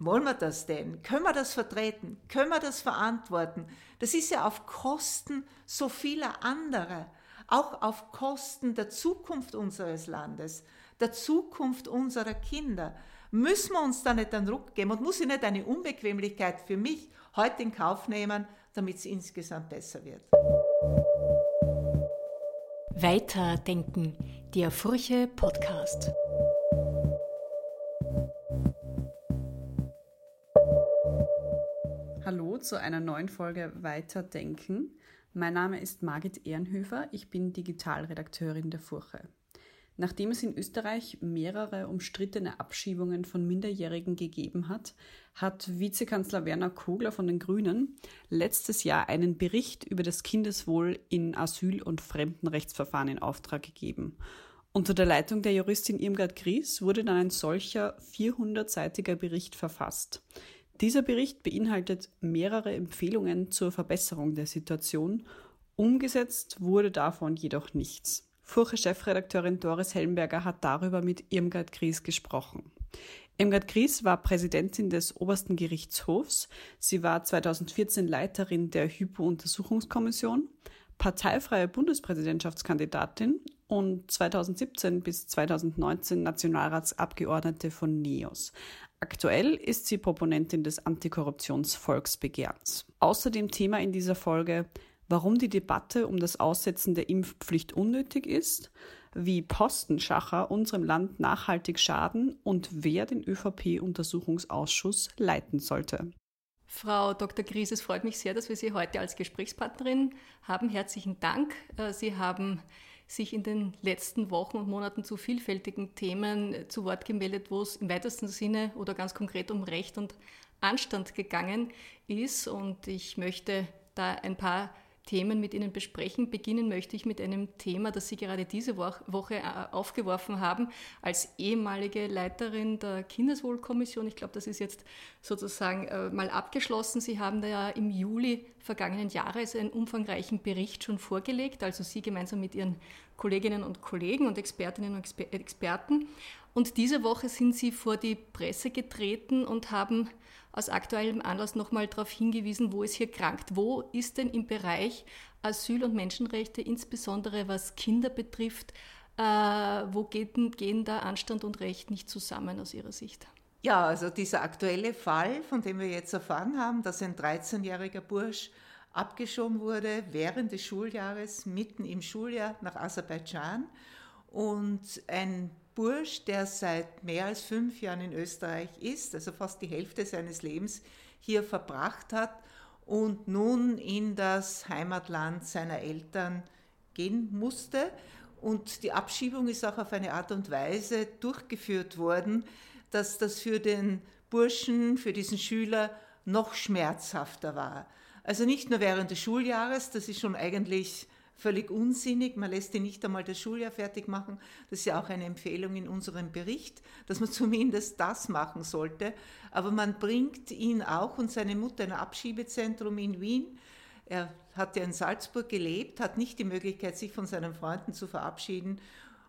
wollen wir das denn? Können wir das vertreten? Können wir das verantworten? Das ist ja auf Kosten so vieler anderer, auch auf Kosten der Zukunft unseres Landes, der Zukunft unserer Kinder. Müssen wir uns da nicht einen Ruck geben und muss ich nicht eine Unbequemlichkeit für mich heute in Kauf nehmen, damit es insgesamt besser wird? Weiterdenken, der Furche Podcast. Hallo zu einer neuen Folge Weiterdenken. Mein Name ist Margit Ehrenhöfer, ich bin Digitalredakteurin der Furche. Nachdem es in Österreich mehrere umstrittene Abschiebungen von Minderjährigen gegeben hat, hat Vizekanzler Werner Kogler von den Grünen letztes Jahr einen Bericht über das Kindeswohl in Asyl- und Fremdenrechtsverfahren in Auftrag gegeben. Unter der Leitung der Juristin Irmgard Gries wurde dann ein solcher 400-seitiger Bericht verfasst. Dieser Bericht beinhaltet mehrere Empfehlungen zur Verbesserung der Situation. Umgesetzt wurde davon jedoch nichts. Furche-Chefredakteurin Doris Hellenberger hat darüber mit Irmgard Gries gesprochen. Irmgard Gries war Präsidentin des Obersten Gerichtshofs. Sie war 2014 Leiterin der Hypo-Untersuchungskommission, parteifreie Bundespräsidentschaftskandidatin und 2017 bis 2019 Nationalratsabgeordnete von NEOS. Aktuell ist sie Proponentin des Antikorruptionsvolksbegehrens. Außerdem Thema in dieser Folge, warum die Debatte um das Aussetzen der Impfpflicht unnötig ist, wie Postenschacher unserem Land nachhaltig schaden und wer den ÖVP-Untersuchungsausschuss leiten sollte. Frau Dr. Gries, es freut mich sehr, dass wir Sie heute als Gesprächspartnerin haben. Herzlichen Dank. Äh, Sie haben sich in den letzten Wochen und Monaten zu vielfältigen Themen zu Wort gemeldet, wo es im weitesten Sinne oder ganz konkret um Recht und Anstand gegangen ist. Und ich möchte da ein paar Themen mit Ihnen besprechen. Beginnen möchte ich mit einem Thema, das Sie gerade diese Woche äh, aufgeworfen haben, als ehemalige Leiterin der Kindeswohlkommission. Ich glaube, das ist jetzt sozusagen äh, mal abgeschlossen. Sie haben da ja im Juli vergangenen Jahres einen umfangreichen Bericht schon vorgelegt, also Sie gemeinsam mit Ihren Kolleginnen und Kollegen und Expertinnen und Experten. Und diese Woche sind Sie vor die Presse getreten und haben aus aktuellem Anlass nochmal darauf hingewiesen, wo es hier krankt. Wo ist denn im Bereich Asyl- und Menschenrechte, insbesondere was Kinder betrifft, äh, wo geht, gehen da Anstand und Recht nicht zusammen aus Ihrer Sicht? Ja, also dieser aktuelle Fall, von dem wir jetzt erfahren haben, dass ein 13-jähriger Bursch abgeschoben wurde während des Schuljahres, mitten im Schuljahr nach Aserbaidschan und ein Bursch, der seit mehr als fünf Jahren in Österreich ist, also fast die Hälfte seines Lebens hier verbracht hat und nun in das Heimatland seiner Eltern gehen musste. Und die Abschiebung ist auch auf eine Art und Weise durchgeführt worden, dass das für den Burschen, für diesen Schüler noch schmerzhafter war. Also nicht nur während des Schuljahres, das ist schon eigentlich völlig unsinnig. Man lässt ihn nicht einmal das Schuljahr fertig machen. Das ist ja auch eine Empfehlung in unserem Bericht, dass man zumindest das machen sollte. Aber man bringt ihn auch und seine Mutter in ein Abschiebezentrum in Wien. Er hat ja in Salzburg gelebt, hat nicht die Möglichkeit, sich von seinen Freunden zu verabschieden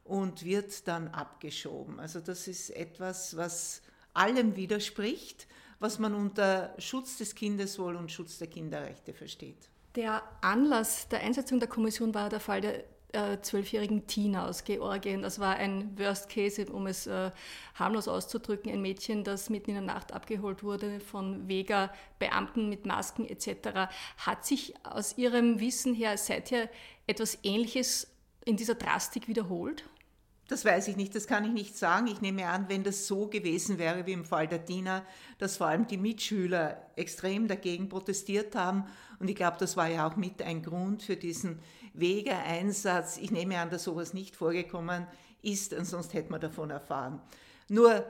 und wird dann abgeschoben. Also das ist etwas, was allem widerspricht, was man unter Schutz des Kindeswohl und Schutz der Kinderrechte versteht. Der Anlass der Einsetzung der Kommission war der Fall der äh, zwölfjährigen Tina aus Georgien. Das war ein Worst Case, um es äh, harmlos auszudrücken, ein Mädchen, das mitten in der Nacht abgeholt wurde von Vega-Beamten mit Masken etc. Hat sich aus Ihrem Wissen her seither etwas Ähnliches in dieser Drastik wiederholt? Das weiß ich nicht, das kann ich nicht sagen. Ich nehme an, wenn das so gewesen wäre wie im Fall der Tina, dass vor allem die Mitschüler extrem dagegen protestiert haben. Und ich glaube, das war ja auch mit ein Grund für diesen Wegeeinsatz. Ich nehme an, dass sowas nicht vorgekommen ist, und sonst hätte man davon erfahren. Nur,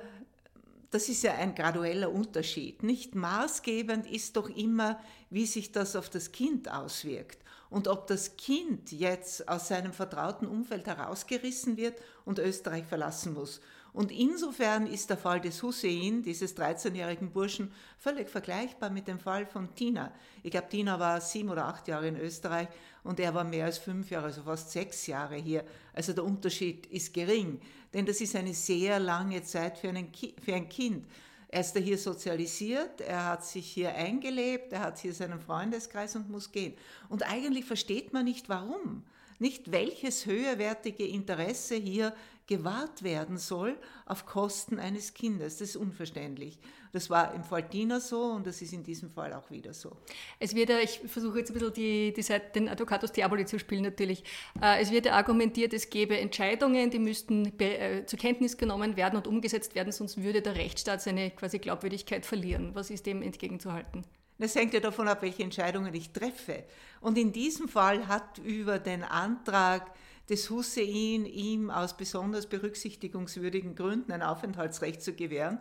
das ist ja ein gradueller Unterschied. Nicht maßgebend ist doch immer, wie sich das auf das Kind auswirkt und ob das Kind jetzt aus seinem vertrauten Umfeld herausgerissen wird und Österreich verlassen muss. Und insofern ist der Fall des Hussein, dieses 13-jährigen Burschen, völlig vergleichbar mit dem Fall von Tina. Ich glaube, Tina war sieben oder acht Jahre in Österreich und er war mehr als fünf Jahre, also fast sechs Jahre hier. Also der Unterschied ist gering, denn das ist eine sehr lange Zeit für, einen, für ein Kind. Er ist hier sozialisiert, er hat sich hier eingelebt, er hat hier seinen Freundeskreis und muss gehen. Und eigentlich versteht man nicht warum. Nicht welches höherwertige Interesse hier gewahrt werden soll auf Kosten eines Kindes. Das ist unverständlich. Das war im Fall Tina so und das ist in diesem Fall auch wieder so. Es wird ja, ich versuche jetzt ein bisschen die, die Seite, den Advocatus Diaboli zu spielen natürlich. Äh, es wird argumentiert, es gäbe Entscheidungen, die müssten äh, zur Kenntnis genommen werden und umgesetzt werden, sonst würde der Rechtsstaat seine quasi Glaubwürdigkeit verlieren. Was ist dem entgegenzuhalten? Das hängt ja davon ab, welche Entscheidungen ich treffe. Und in diesem Fall hat über den Antrag des Hussein, ihm aus besonders berücksichtigungswürdigen Gründen ein Aufenthaltsrecht zu gewähren,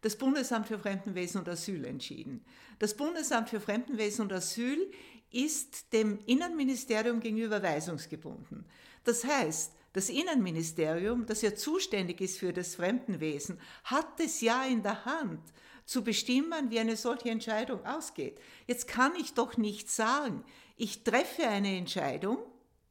das Bundesamt für Fremdenwesen und Asyl entschieden. Das Bundesamt für Fremdenwesen und Asyl ist dem Innenministerium gegenüber weisungsgebunden. Das heißt, das Innenministerium, das ja zuständig ist für das Fremdenwesen, hat es ja in der Hand, zu bestimmen, wie eine solche Entscheidung ausgeht. Jetzt kann ich doch nicht sagen, ich treffe eine Entscheidung,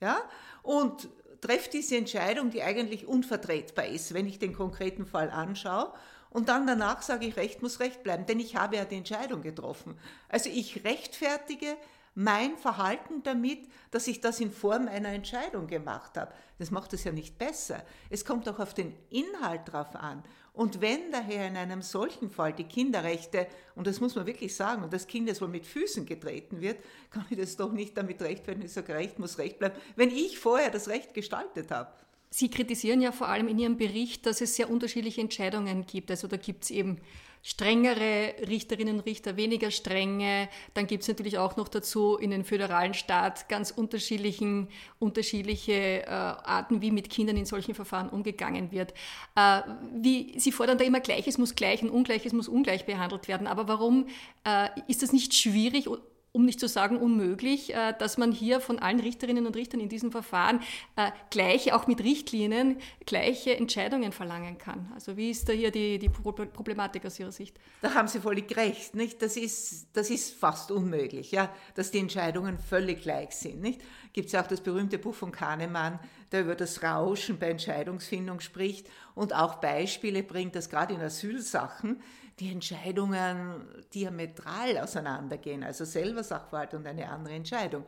ja, und treffe diese Entscheidung, die eigentlich unvertretbar ist, wenn ich den konkreten Fall anschaue. Und dann danach sage ich, Recht muss Recht bleiben, denn ich habe ja die Entscheidung getroffen. Also ich rechtfertige mein Verhalten damit, dass ich das in Form einer Entscheidung gemacht habe. Das macht es ja nicht besser. Es kommt auch auf den Inhalt drauf an. Und wenn daher in einem solchen Fall die Kinderrechte, und das muss man wirklich sagen, und das Kind wohl mit Füßen getreten wird, kann ich das doch nicht damit rechtfertigen, ich sage, Recht muss Recht bleiben, wenn ich vorher das Recht gestaltet habe. Sie kritisieren ja vor allem in Ihrem Bericht, dass es sehr unterschiedliche Entscheidungen gibt. Also da gibt es eben strengere Richterinnen und Richter, weniger strenge. Dann gibt es natürlich auch noch dazu in den föderalen Staat ganz unterschiedlichen, unterschiedliche äh, Arten, wie mit Kindern in solchen Verfahren umgegangen wird. Äh, wie, Sie fordern da immer Gleiches muss gleich und Ungleiches muss ungleich behandelt werden. Aber warum äh, ist das nicht schwierig um nicht zu sagen unmöglich, äh, dass man hier von allen Richterinnen und Richtern in diesem Verfahren äh, gleiche, auch mit Richtlinien, gleiche Entscheidungen verlangen kann. Also wie ist da hier die, die Problematik aus Ihrer Sicht? Da haben Sie völlig recht. Nicht? Das, ist, das ist fast unmöglich, ja? dass die Entscheidungen völlig gleich sind. Gibt es ja auch das berühmte Buch von Kahnemann, der über das Rauschen bei Entscheidungsfindung spricht und auch Beispiele bringt, dass gerade in Asylsachen die Entscheidungen diametral auseinandergehen, also selber Sachverhalt und eine andere Entscheidung.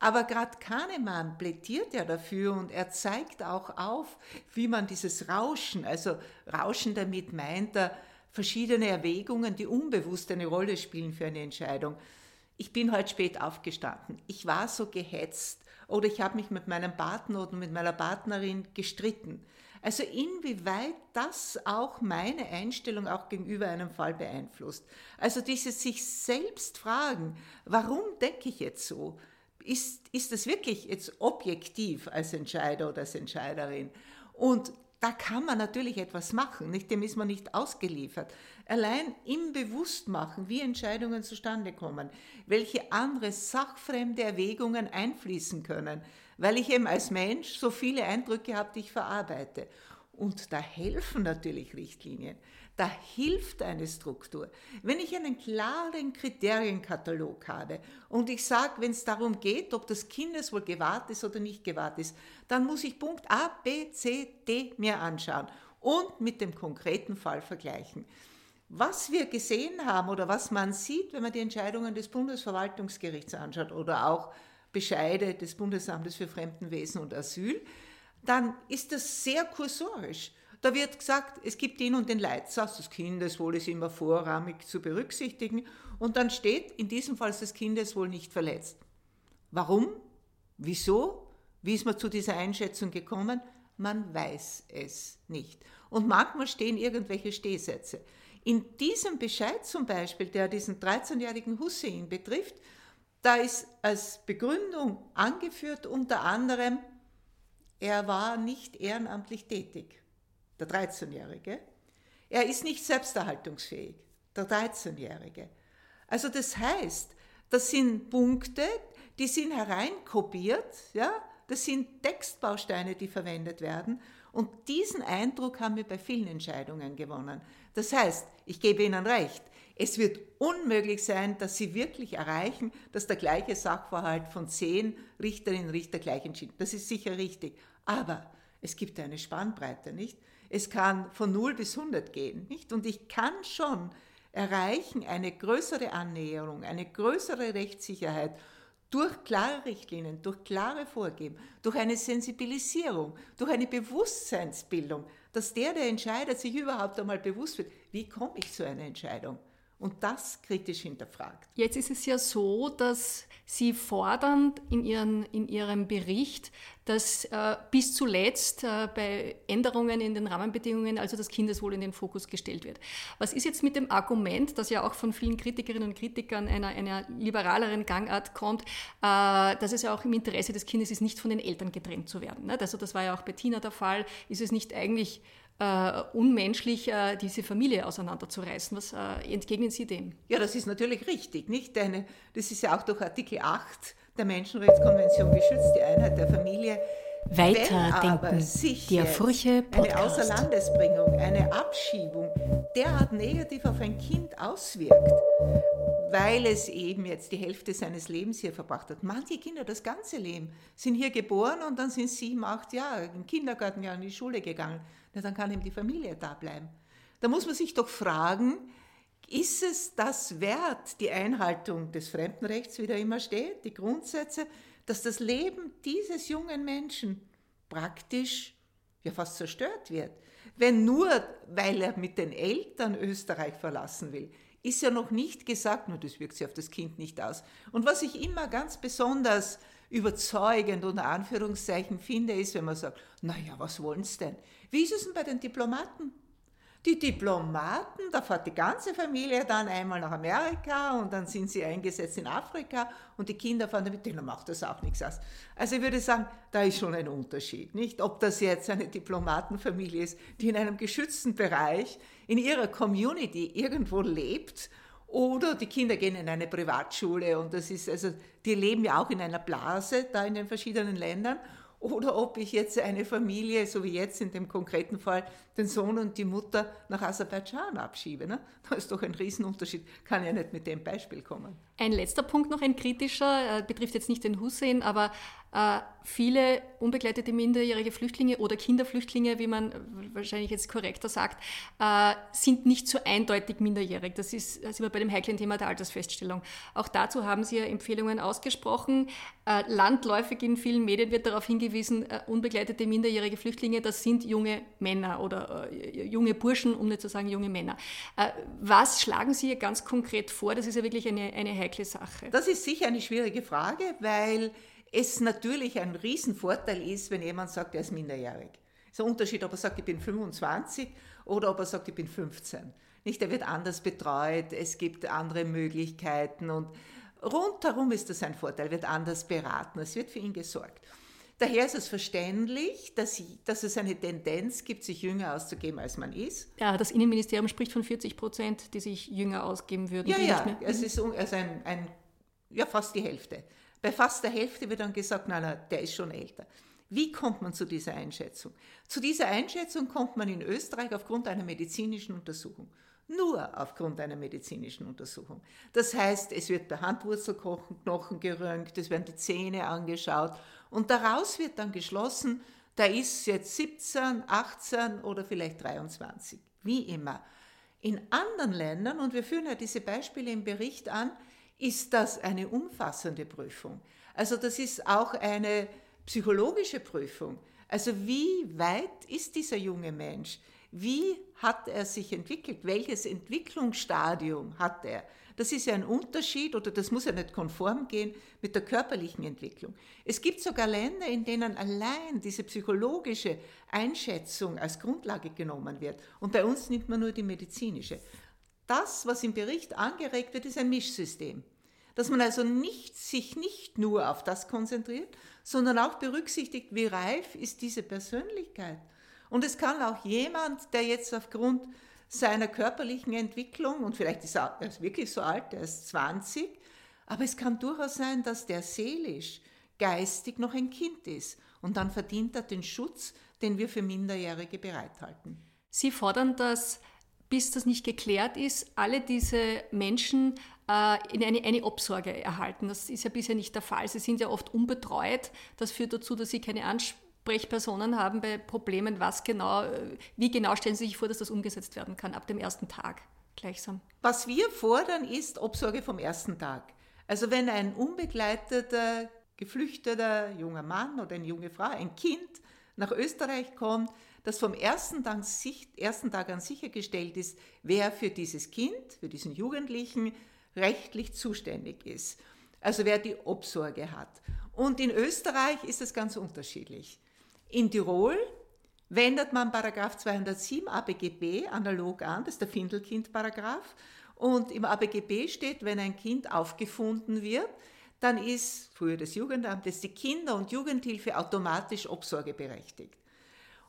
Aber gerade Kahnemann plädiert ja dafür und er zeigt auch auf, wie man dieses Rauschen, also Rauschen damit meint er verschiedene Erwägungen, die unbewusst eine Rolle spielen für eine Entscheidung. Ich bin heute spät aufgestanden. Ich war so gehetzt oder ich habe mich mit meinem Partner oder mit meiner Partnerin gestritten. Also inwieweit das auch meine Einstellung auch gegenüber einem Fall beeinflusst. Also dieses sich selbst fragen, warum denke ich jetzt so? Ist, ist das wirklich jetzt objektiv als Entscheider oder als Entscheiderin? Und da kann man natürlich etwas machen, nicht? dem ist man nicht ausgeliefert. Allein im Bewusstmachen, wie Entscheidungen zustande kommen, welche andere sachfremde Erwägungen einfließen können, weil ich eben als Mensch so viele Eindrücke habe, die ich verarbeite. Und da helfen natürlich Richtlinien. Da hilft eine Struktur. Wenn ich einen klaren Kriterienkatalog habe und ich sage, wenn es darum geht, ob das Kindeswohl gewahrt ist oder nicht gewahrt ist, dann muss ich Punkt A, B, C, D mir anschauen und mit dem konkreten Fall vergleichen. Was wir gesehen haben oder was man sieht, wenn man die Entscheidungen des Bundesverwaltungsgerichts anschaut oder auch Bescheide des Bundesamtes für Fremdenwesen und Asyl, dann ist das sehr kursorisch. Da wird gesagt, es gibt den und den Leitsatz, das Kindeswohl ist immer vorrangig zu berücksichtigen und dann steht, in diesem Fall ist das Kindeswohl nicht verletzt. Warum? Wieso? Wie ist man zu dieser Einschätzung gekommen? Man weiß es nicht. Und manchmal stehen irgendwelche Stehsätze. In diesem Bescheid zum Beispiel, der diesen 13-jährigen Hussein betrifft, da ist als Begründung angeführt unter anderem, er war nicht ehrenamtlich tätig, der 13-Jährige. Er ist nicht selbsterhaltungsfähig, der 13-Jährige. Also das heißt, das sind Punkte, die sind hereinkopiert, ja, das sind Textbausteine, die verwendet werden. Und diesen Eindruck haben wir bei vielen Entscheidungen gewonnen. Das heißt, ich gebe Ihnen recht, es wird unmöglich sein, dass Sie wirklich erreichen, dass der gleiche Sachverhalt von zehn Richterinnen und Richter gleich entschieden. Das ist sicher richtig. Aber es gibt eine Spannbreite, nicht? Es kann von 0 bis 100 gehen. Nicht? Und ich kann schon erreichen eine größere Annäherung, eine größere Rechtssicherheit durch klare Richtlinien, durch klare Vorgeben, durch eine Sensibilisierung, durch eine Bewusstseinsbildung, dass der, der entscheidet, sich überhaupt einmal bewusst wird, wie komme ich zu einer Entscheidung? Und das kritisch hinterfragt. Jetzt ist es ja so, dass Sie fordern in, ihren, in Ihrem Bericht, dass äh, bis zuletzt äh, bei Änderungen in den Rahmenbedingungen also das Kindeswohl in den Fokus gestellt wird. Was ist jetzt mit dem Argument, das ja auch von vielen Kritikerinnen und Kritikern einer, einer liberaleren Gangart kommt, äh, dass es ja auch im Interesse des Kindes ist, nicht von den Eltern getrennt zu werden? Ne? Also das war ja auch bei Tina der Fall. Ist es nicht eigentlich äh, unmenschlich, äh, diese Familie auseinanderzureißen. Was äh, entgegnen Sie dem? Ja, das ist natürlich richtig, nicht? Denn das ist ja auch durch Artikel 8 der Menschenrechtskonvention geschützt, die Einheit der Familie. Weiterdenken, der Furche Podcast. Eine Außerlandesbringung, eine Abschiebung derart negativ auf ein Kind auswirkt, weil es eben jetzt die Hälfte seines Lebens hier verbracht hat. Manche Kinder das ganze Leben sind hier geboren und dann sind sieben, acht Jahre im Kindergarten ja in die Schule gegangen na, dann kann eben die Familie da bleiben. Da muss man sich doch fragen, ist es das wert, die Einhaltung des Fremdenrechts, wie da immer steht, die Grundsätze, dass das Leben dieses jungen Menschen praktisch ja fast zerstört wird? Wenn nur, weil er mit den Eltern Österreich verlassen will, ist ja noch nicht gesagt, nur das wirkt sich auf das Kind nicht aus. Und was ich immer ganz besonders überzeugend unter Anführungszeichen finde, ist, wenn man sagt, naja, was wollen Sie denn? Wie ist es denn bei den Diplomaten? Die Diplomaten, da fährt die ganze Familie dann einmal nach Amerika und dann sind sie eingesetzt in Afrika und die Kinder fahren damit, denen macht das auch nichts aus. Also ich würde sagen, da ist schon ein Unterschied, nicht? Ob das jetzt eine Diplomatenfamilie ist, die in einem geschützten Bereich in ihrer Community irgendwo lebt oder die Kinder gehen in eine Privatschule und das ist also, die leben ja auch in einer Blase da in den verschiedenen Ländern oder ob ich jetzt eine Familie, so wie jetzt in dem konkreten Fall, den Sohn und die Mutter nach Aserbaidschan abschiebe. Ne? Da ist doch ein Riesenunterschied. Kann ja nicht mit dem Beispiel kommen. Ein letzter Punkt noch, ein kritischer, äh, betrifft jetzt nicht den Hussein, aber viele unbegleitete minderjährige Flüchtlinge oder Kinderflüchtlinge, wie man wahrscheinlich jetzt korrekter sagt, äh, sind nicht so eindeutig minderjährig. Das ist, das ist bei dem heiklen Thema der Altersfeststellung. Auch dazu haben Sie ja Empfehlungen ausgesprochen. Äh, landläufig in vielen Medien wird darauf hingewiesen, äh, unbegleitete minderjährige Flüchtlinge, das sind junge Männer oder äh, junge Burschen, um nicht zu sagen junge Männer. was schlagen Sie hier ganz konkret vor? Das ist ja wirklich eine, eine heikle Sache. Das ist sicher eine schwierige Frage, weil es natürlich ein Riesenvorteil ist, wenn jemand sagt, er ist minderjährig. Es ist ein Unterschied, ob er sagt, ich bin 25 oder ob er sagt, ich bin 15. Nicht, er wird anders betreut, es gibt andere Möglichkeiten und rundherum ist das ein Vorteil, wird anders beraten, es wird für ihn gesorgt. Daher ist es verständlich, dass, dass, es eine Tendenz gibt, sich jünger auszugeben, als man ist. Ja, das Innenministerium spricht von 40 Prozent, die sich jünger ausgeben würden. Ja, ja, es ist also ein, ein, ja, fast die Hälfte. Bei fast der Hälfte wird dann gesagt, nein, nein, der ist schon älter. Wie kommt man zu dieser Einschätzung? Zu dieser Einschätzung kommt man in Österreich aufgrund einer medizinischen Untersuchung. Nur aufgrund einer medizinischen Untersuchung. Das heißt, es wird der Handwurzelknochen geröntgt, es werden die Zähne angeschaut und daraus wird dann geschlossen, da ist jetzt 17, 18 oder vielleicht 23, wie immer. In anderen Ländern, und wir führen ja diese Beispiele im Bericht an, ist das eine umfassende Prüfung. Also das ist auch eine psychologische Prüfung. Also wie weit ist dieser junge Mensch? Wie hat er sich entwickelt? Welches Entwicklungsstadium hat er? Das ist ja ein Unterschied oder das muss ja nicht konform gehen mit der körperlichen Entwicklung. Es gibt sogar Länder, in denen allein diese psychologische Einschätzung als Grundlage genommen wird. Und bei uns nimmt man nur die medizinische. Das, was im Bericht angeregt wird, ist ein Mischsystem. Dass man also nicht, sich nicht nur auf das konzentriert, sondern auch berücksichtigt, wie reif ist diese Persönlichkeit. Und es kann auch jemand, der jetzt aufgrund seiner körperlichen Entwicklung, und vielleicht ist er, er ist wirklich so alt, er ist 20, aber es kann durchaus sein, dass der seelisch, geistig noch ein Kind ist. Und dann verdient er den Schutz, den wir für Minderjährige bereithalten. Sie fordern, dass bis das nicht geklärt ist, alle diese Menschen äh, in eine, eine Obsorge erhalten. Das ist ja bisher nicht der Fall. Sie sind ja oft unbetreut. Das führt dazu, dass sie keine Ansprechpersonen haben bei Problemen, was genau, wie genau stellen Sie sich vor, dass das umgesetzt werden kann ab dem ersten Tag gleichsam? Was wir fordern, ist Obsorge vom ersten Tag. Also wenn ein unbegleiteter, geflüchteter junger Mann oder eine junge Frau, ein Kind nach Österreich kommt, dass vom ersten Tag, ersten Tag an sichergestellt ist, wer für dieses Kind, für diesen Jugendlichen rechtlich zuständig ist. Also wer die Obsorge hat. Und in Österreich ist es ganz unterschiedlich. In Tirol wendet man Paragraph 207 ABGB analog an, das ist der Findelkind-Paragraph. Und im ABGB steht, wenn ein Kind aufgefunden wird, dann ist früher des Jugendamtes die Kinder- und Jugendhilfe automatisch obsorgeberechtigt.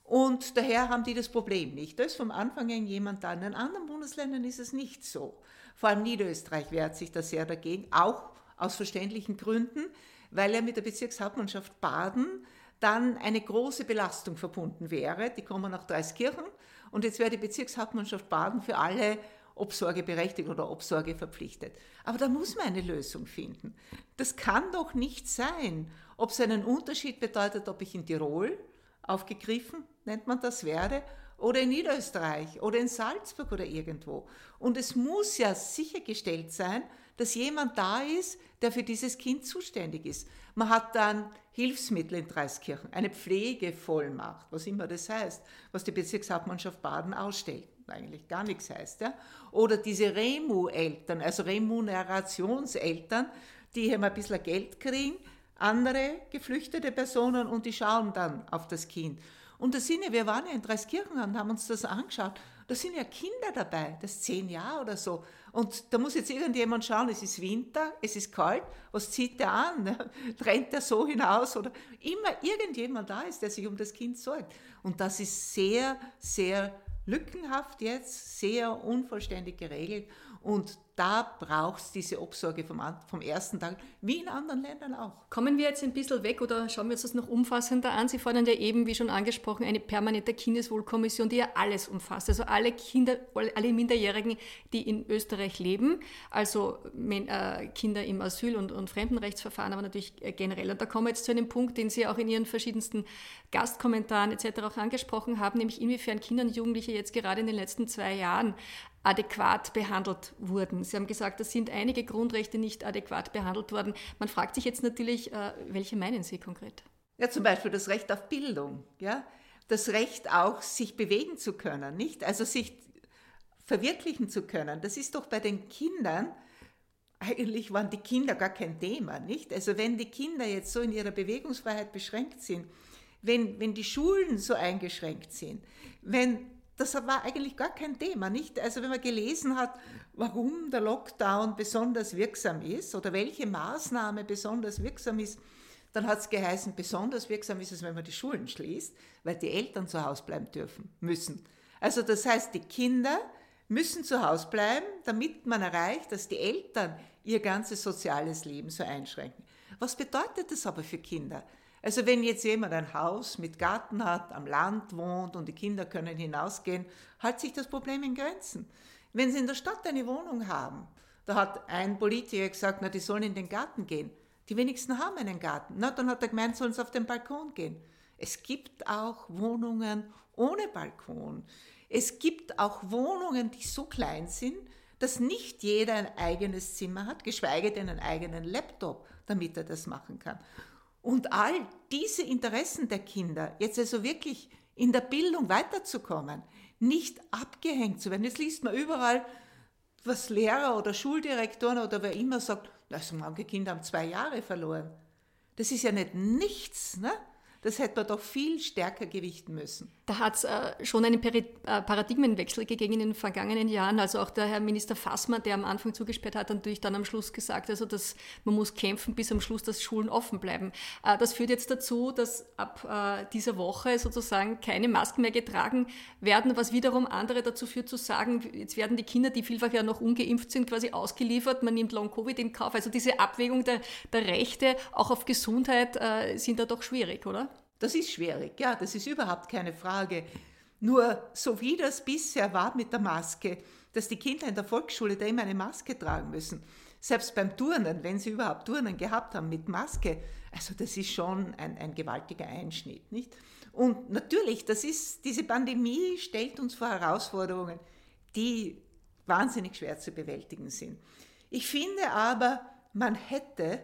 Und daher haben die das Problem nicht. Da ist vom Anfang an jemand da. In anderen Bundesländern ist es nicht so. Vor allem Niederösterreich wehrt sich da sehr dagegen, auch aus verständlichen Gründen, weil er mit der Bezirkshauptmannschaft Baden dann eine große Belastung verbunden wäre. Die kommen nach Dreiskirchen und jetzt wäre die Bezirkshauptmannschaft Baden für alle Obsorge berechtigt oder Obsorge verpflichtet. Aber da muss man eine Lösung finden. Das kann doch nicht sein, ob es einen Unterschied bedeutet, ob ich in Tirol aufgegriffen, nennt man das, werde, oder in Niederösterreich oder in Salzburg oder irgendwo. Und es muss ja sichergestellt sein, dass jemand da ist, der für dieses Kind zuständig ist. Man hat dann Hilfsmittel in Dreiskirchen, eine Pflegevollmacht, was immer das heißt, was die Bezirkshauptmannschaft Baden ausstellt eigentlich gar nichts heißt. Ja? Oder diese Remu-Eltern, also Remunerationseltern, die hier mal ein bisschen Geld kriegen, andere geflüchtete Personen und die schauen dann auf das Kind. Und da sind ja, wir waren ja in Dreiskirchen und haben uns das angeschaut. Da sind ja Kinder dabei, das zehn Jahre oder so. Und da muss jetzt irgendjemand schauen, es ist Winter, es ist kalt, was zieht der an? Rennt der so hinaus? Oder immer irgendjemand da ist, der sich um das Kind sorgt. Und das ist sehr, sehr lückenhaft jetzt, sehr unvollständig geregelt. Und da braucht es diese Obsorge vom, vom, ersten Tag, wie in anderen Ländern auch. Kommen wir jetzt ein bisschen weg oder schauen wir uns das noch umfassender an? Sie fordern ja eben, wie schon angesprochen, eine permanente Kindeswohlkommission, die ja alles umfasst. Also alle Kinder, alle Minderjährigen, die in Österreich leben, also äh, Kinder im Asyl- und, und Fremdenrechtsverfahren, aber natürlich äh, generell. Und da kommen wir jetzt zu einem Punkt, den Sie auch in Ihren verschiedensten Gastkommentaren etc. auch angesprochen haben, nämlich inwiefern Kinder und Jugendliche jetzt gerade in den letzten zwei Jahren adäquat behandelt wurden. Sie haben gesagt, es sind einige Grundrechte nicht adäquat behandelt worden. Man fragt sich jetzt natürlich, äh, welche meinen Sie konkret? Ja, zum Beispiel das Recht auf Bildung, ja, das Recht auch, sich bewegen zu können, nicht? Also sich verwirklichen zu können. Das ist doch bei den Kindern, eigentlich waren die Kinder gar kein Thema, nicht? Also wenn die Kinder jetzt so in ihrer Bewegungsfreiheit beschränkt sind, wenn, wenn die Schulen so eingeschränkt sind, wenn das war eigentlich gar kein Thema, nicht? Also wenn man gelesen hat, warum der Lockdown besonders wirksam ist oder welche Maßnahme besonders wirksam ist, dann hat es geheißen, besonders wirksam ist es, wenn man die Schulen schließt, weil die Eltern zu Hause bleiben dürfen, müssen. Also das heißt, die Kinder müssen zu Hause bleiben, damit man erreicht, dass die Eltern ihr ganzes soziales Leben so einschränken. Was bedeutet das aber für Kinder? Also wenn jetzt jemand ein Haus mit Garten hat, am Land wohnt und die Kinder können hinausgehen, hat sich das Problem in Grenzen. Wenn sie in der Stadt eine Wohnung haben, da hat ein Politiker gesagt, na, die sollen in den Garten gehen. Die wenigsten haben einen Garten. Na, dann hat er gemeint, sollen sie auf den Balkon gehen. Es gibt auch Wohnungen ohne Balkon. Es gibt auch Wohnungen, die so klein sind, dass nicht jeder ein eigenes Zimmer hat, geschweige denn einen eigenen Laptop, damit er das machen kann. Und all diese Interessen der Kinder, jetzt also wirklich in der Bildung weiterzukommen, nicht abgehängt zu werden. Jetzt liest man überall, was Lehrer oder Schuldirektoren oder wer immer sagt, also manche Kinder haben zwei Jahre verloren. Das ist ja nicht nichts. Ne? Das hätte man doch viel stärker gewichten müssen. Da hat es äh, schon einen Peri äh, Paradigmenwechsel gegeben in den vergangenen Jahren. Also auch der Herr Minister Fassmann, der am Anfang zugesperrt hat, natürlich dann am Schluss gesagt, also dass man muss kämpfen bis am Schluss, dass Schulen offen bleiben. Äh, das führt jetzt dazu, dass ab äh, dieser Woche sozusagen keine Masken mehr getragen werden, was wiederum andere dazu führt zu sagen, jetzt werden die Kinder, die vielfach ja noch ungeimpft sind, quasi ausgeliefert, man nimmt Long-Covid in Kauf. Also diese Abwägung der, der Rechte auch auf Gesundheit äh, sind da doch schwierig, oder? Das ist schwierig, ja, das ist überhaupt keine Frage. Nur so wie das bisher war mit der Maske, dass die Kinder in der Volksschule da immer eine Maske tragen müssen. Selbst beim Turnen, wenn sie überhaupt Turnen gehabt haben mit Maske, also das ist schon ein, ein gewaltiger Einschnitt, nicht? Und natürlich, das ist, diese Pandemie stellt uns vor Herausforderungen, die wahnsinnig schwer zu bewältigen sind. Ich finde aber, man hätte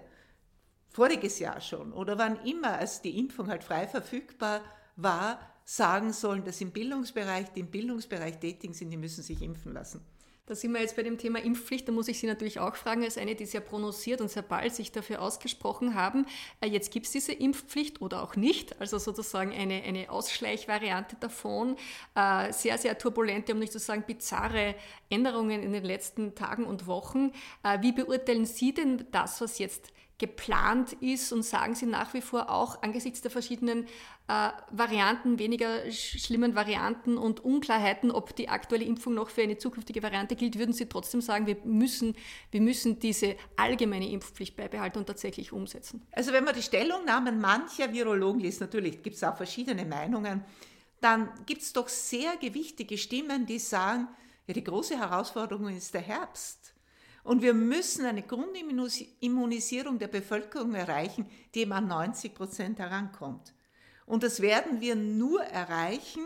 voriges Jahr schon oder wann immer, als die Impfung halt frei verfügbar war, sagen sollen, dass im Bildungsbereich, die im Bildungsbereich tätig sind, die müssen sich impfen lassen. Da sind wir jetzt bei dem Thema Impfpflicht. Da muss ich Sie natürlich auch fragen, als eine, die sehr prononciert und sehr bald sich dafür ausgesprochen haben. Äh, jetzt gibt es diese Impfpflicht oder auch nicht, also sozusagen eine, eine Ausschleichvariante davon. Äh, sehr, sehr turbulente, um nicht zu sagen bizarre Änderungen in den letzten Tagen und Wochen. Äh, wie beurteilen Sie denn das, was jetzt geplant ist und sagen Sie nach wie vor auch angesichts der verschiedenen äh, Varianten, weniger schlimmen Varianten und Unklarheiten, ob die aktuelle Impfung noch für eine zukünftige Variante gilt, würden Sie trotzdem sagen, wir müssen, wir müssen diese allgemeine Impfpflicht beibehalten und tatsächlich umsetzen? Also wenn man die Stellungnahmen mancher Virologen liest, natürlich gibt es auch verschiedene Meinungen, dann gibt es doch sehr gewichtige Stimmen, die sagen, ja, die große Herausforderung ist der Herbst. Und wir müssen eine Grundimmunisierung der Bevölkerung erreichen, die eben an 90 Prozent herankommt. Und das werden wir nur erreichen,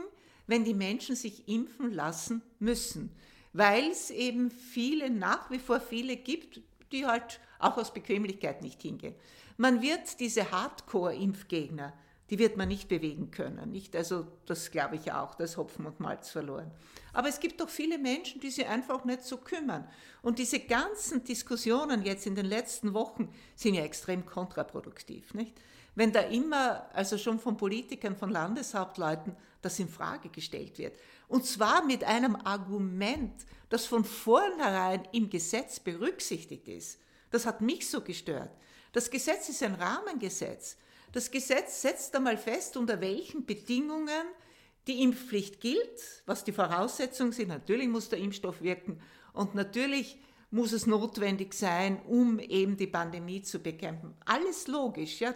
wenn die Menschen sich impfen lassen müssen, weil es eben viele, nach wie vor viele gibt, die halt auch aus Bequemlichkeit nicht hingehen. Man wird diese Hardcore-Impfgegner, die wird man nicht bewegen können. Nicht? Also das glaube ich auch, das Hopfen und Malz verloren. Aber es gibt doch viele Menschen, die sich einfach nicht so kümmern. Und diese ganzen Diskussionen jetzt in den letzten Wochen sind ja extrem kontraproduktiv. Nicht? Wenn da immer, also schon von Politikern, von Landeshauptleuten, das in Frage gestellt wird. Und zwar mit einem Argument, das von vornherein im Gesetz berücksichtigt ist. Das hat mich so gestört. Das Gesetz ist ein Rahmengesetz. Das Gesetz setzt einmal fest, unter welchen Bedingungen die Impfpflicht gilt, was die Voraussetzungen sind. Natürlich muss der Impfstoff wirken und natürlich muss es notwendig sein, um eben die Pandemie zu bekämpfen. Alles logisch, ja.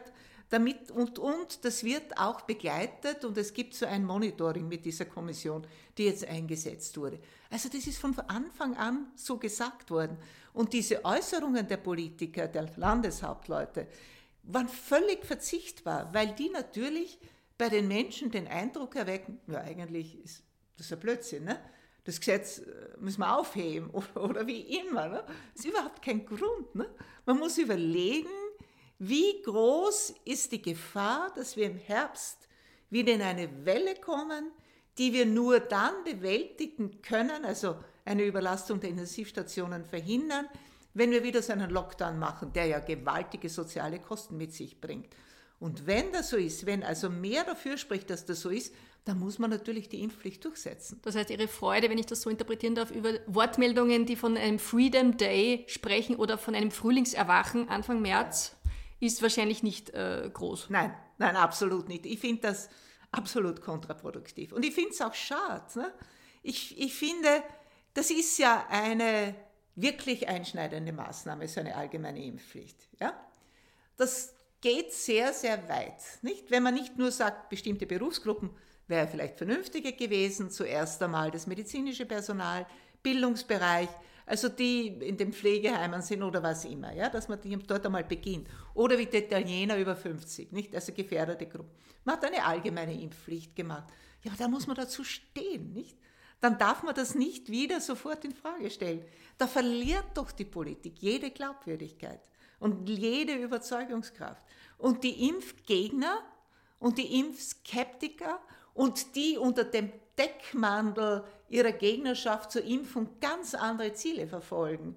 Damit und, und das wird auch begleitet und es gibt so ein Monitoring mit dieser Kommission, die jetzt eingesetzt wurde. Also das ist von Anfang an so gesagt worden. Und diese Äußerungen der Politiker, der Landeshauptleute, waren völlig verzichtbar, weil die natürlich bei den Menschen den Eindruck erwecken, ja eigentlich ist das ein Blödsinn, ne? das Gesetz äh, müssen wir aufheben oder, oder wie immer. Ne? Das ist überhaupt kein Grund. Ne? Man muss überlegen, wie groß ist die Gefahr, dass wir im Herbst wieder in eine Welle kommen, die wir nur dann bewältigen können, also eine Überlastung der Intensivstationen verhindern, wenn wir wieder so einen Lockdown machen, der ja gewaltige soziale Kosten mit sich bringt. Und wenn das so ist, wenn also mehr dafür spricht, dass das so ist, dann muss man natürlich die Impfpflicht durchsetzen. Das heißt, Ihre Freude, wenn ich das so interpretieren darf, über Wortmeldungen, die von einem Freedom Day sprechen oder von einem Frühlingserwachen Anfang März, ist wahrscheinlich nicht äh, groß. Nein, nein, absolut nicht. Ich finde das absolut kontraproduktiv. Und ich finde es auch schade. Ne? Ich, ich finde, das ist ja eine wirklich einschneidende Maßnahme, so eine allgemeine Impfpflicht. Ja? Das geht sehr, sehr weit. Nicht? Wenn man nicht nur sagt, bestimmte Berufsgruppen wäre vielleicht vernünftiger gewesen, zuerst einmal das medizinische Personal, Bildungsbereich, also die in den Pflegeheimen sind oder was immer, ja, dass man dort einmal beginnt. Oder wie die Italiener über 50, nicht? also gefährdete Gruppen. Man hat eine allgemeine Impfpflicht gemacht. Ja, da muss man dazu stehen, nicht? Dann darf man das nicht wieder sofort in Frage stellen. Da verliert doch die Politik jede Glaubwürdigkeit und jede Überzeugungskraft. Und die Impfgegner und die Impfskeptiker und die unter dem Deckmantel ihrer Gegnerschaft zur Impfung ganz andere Ziele verfolgen,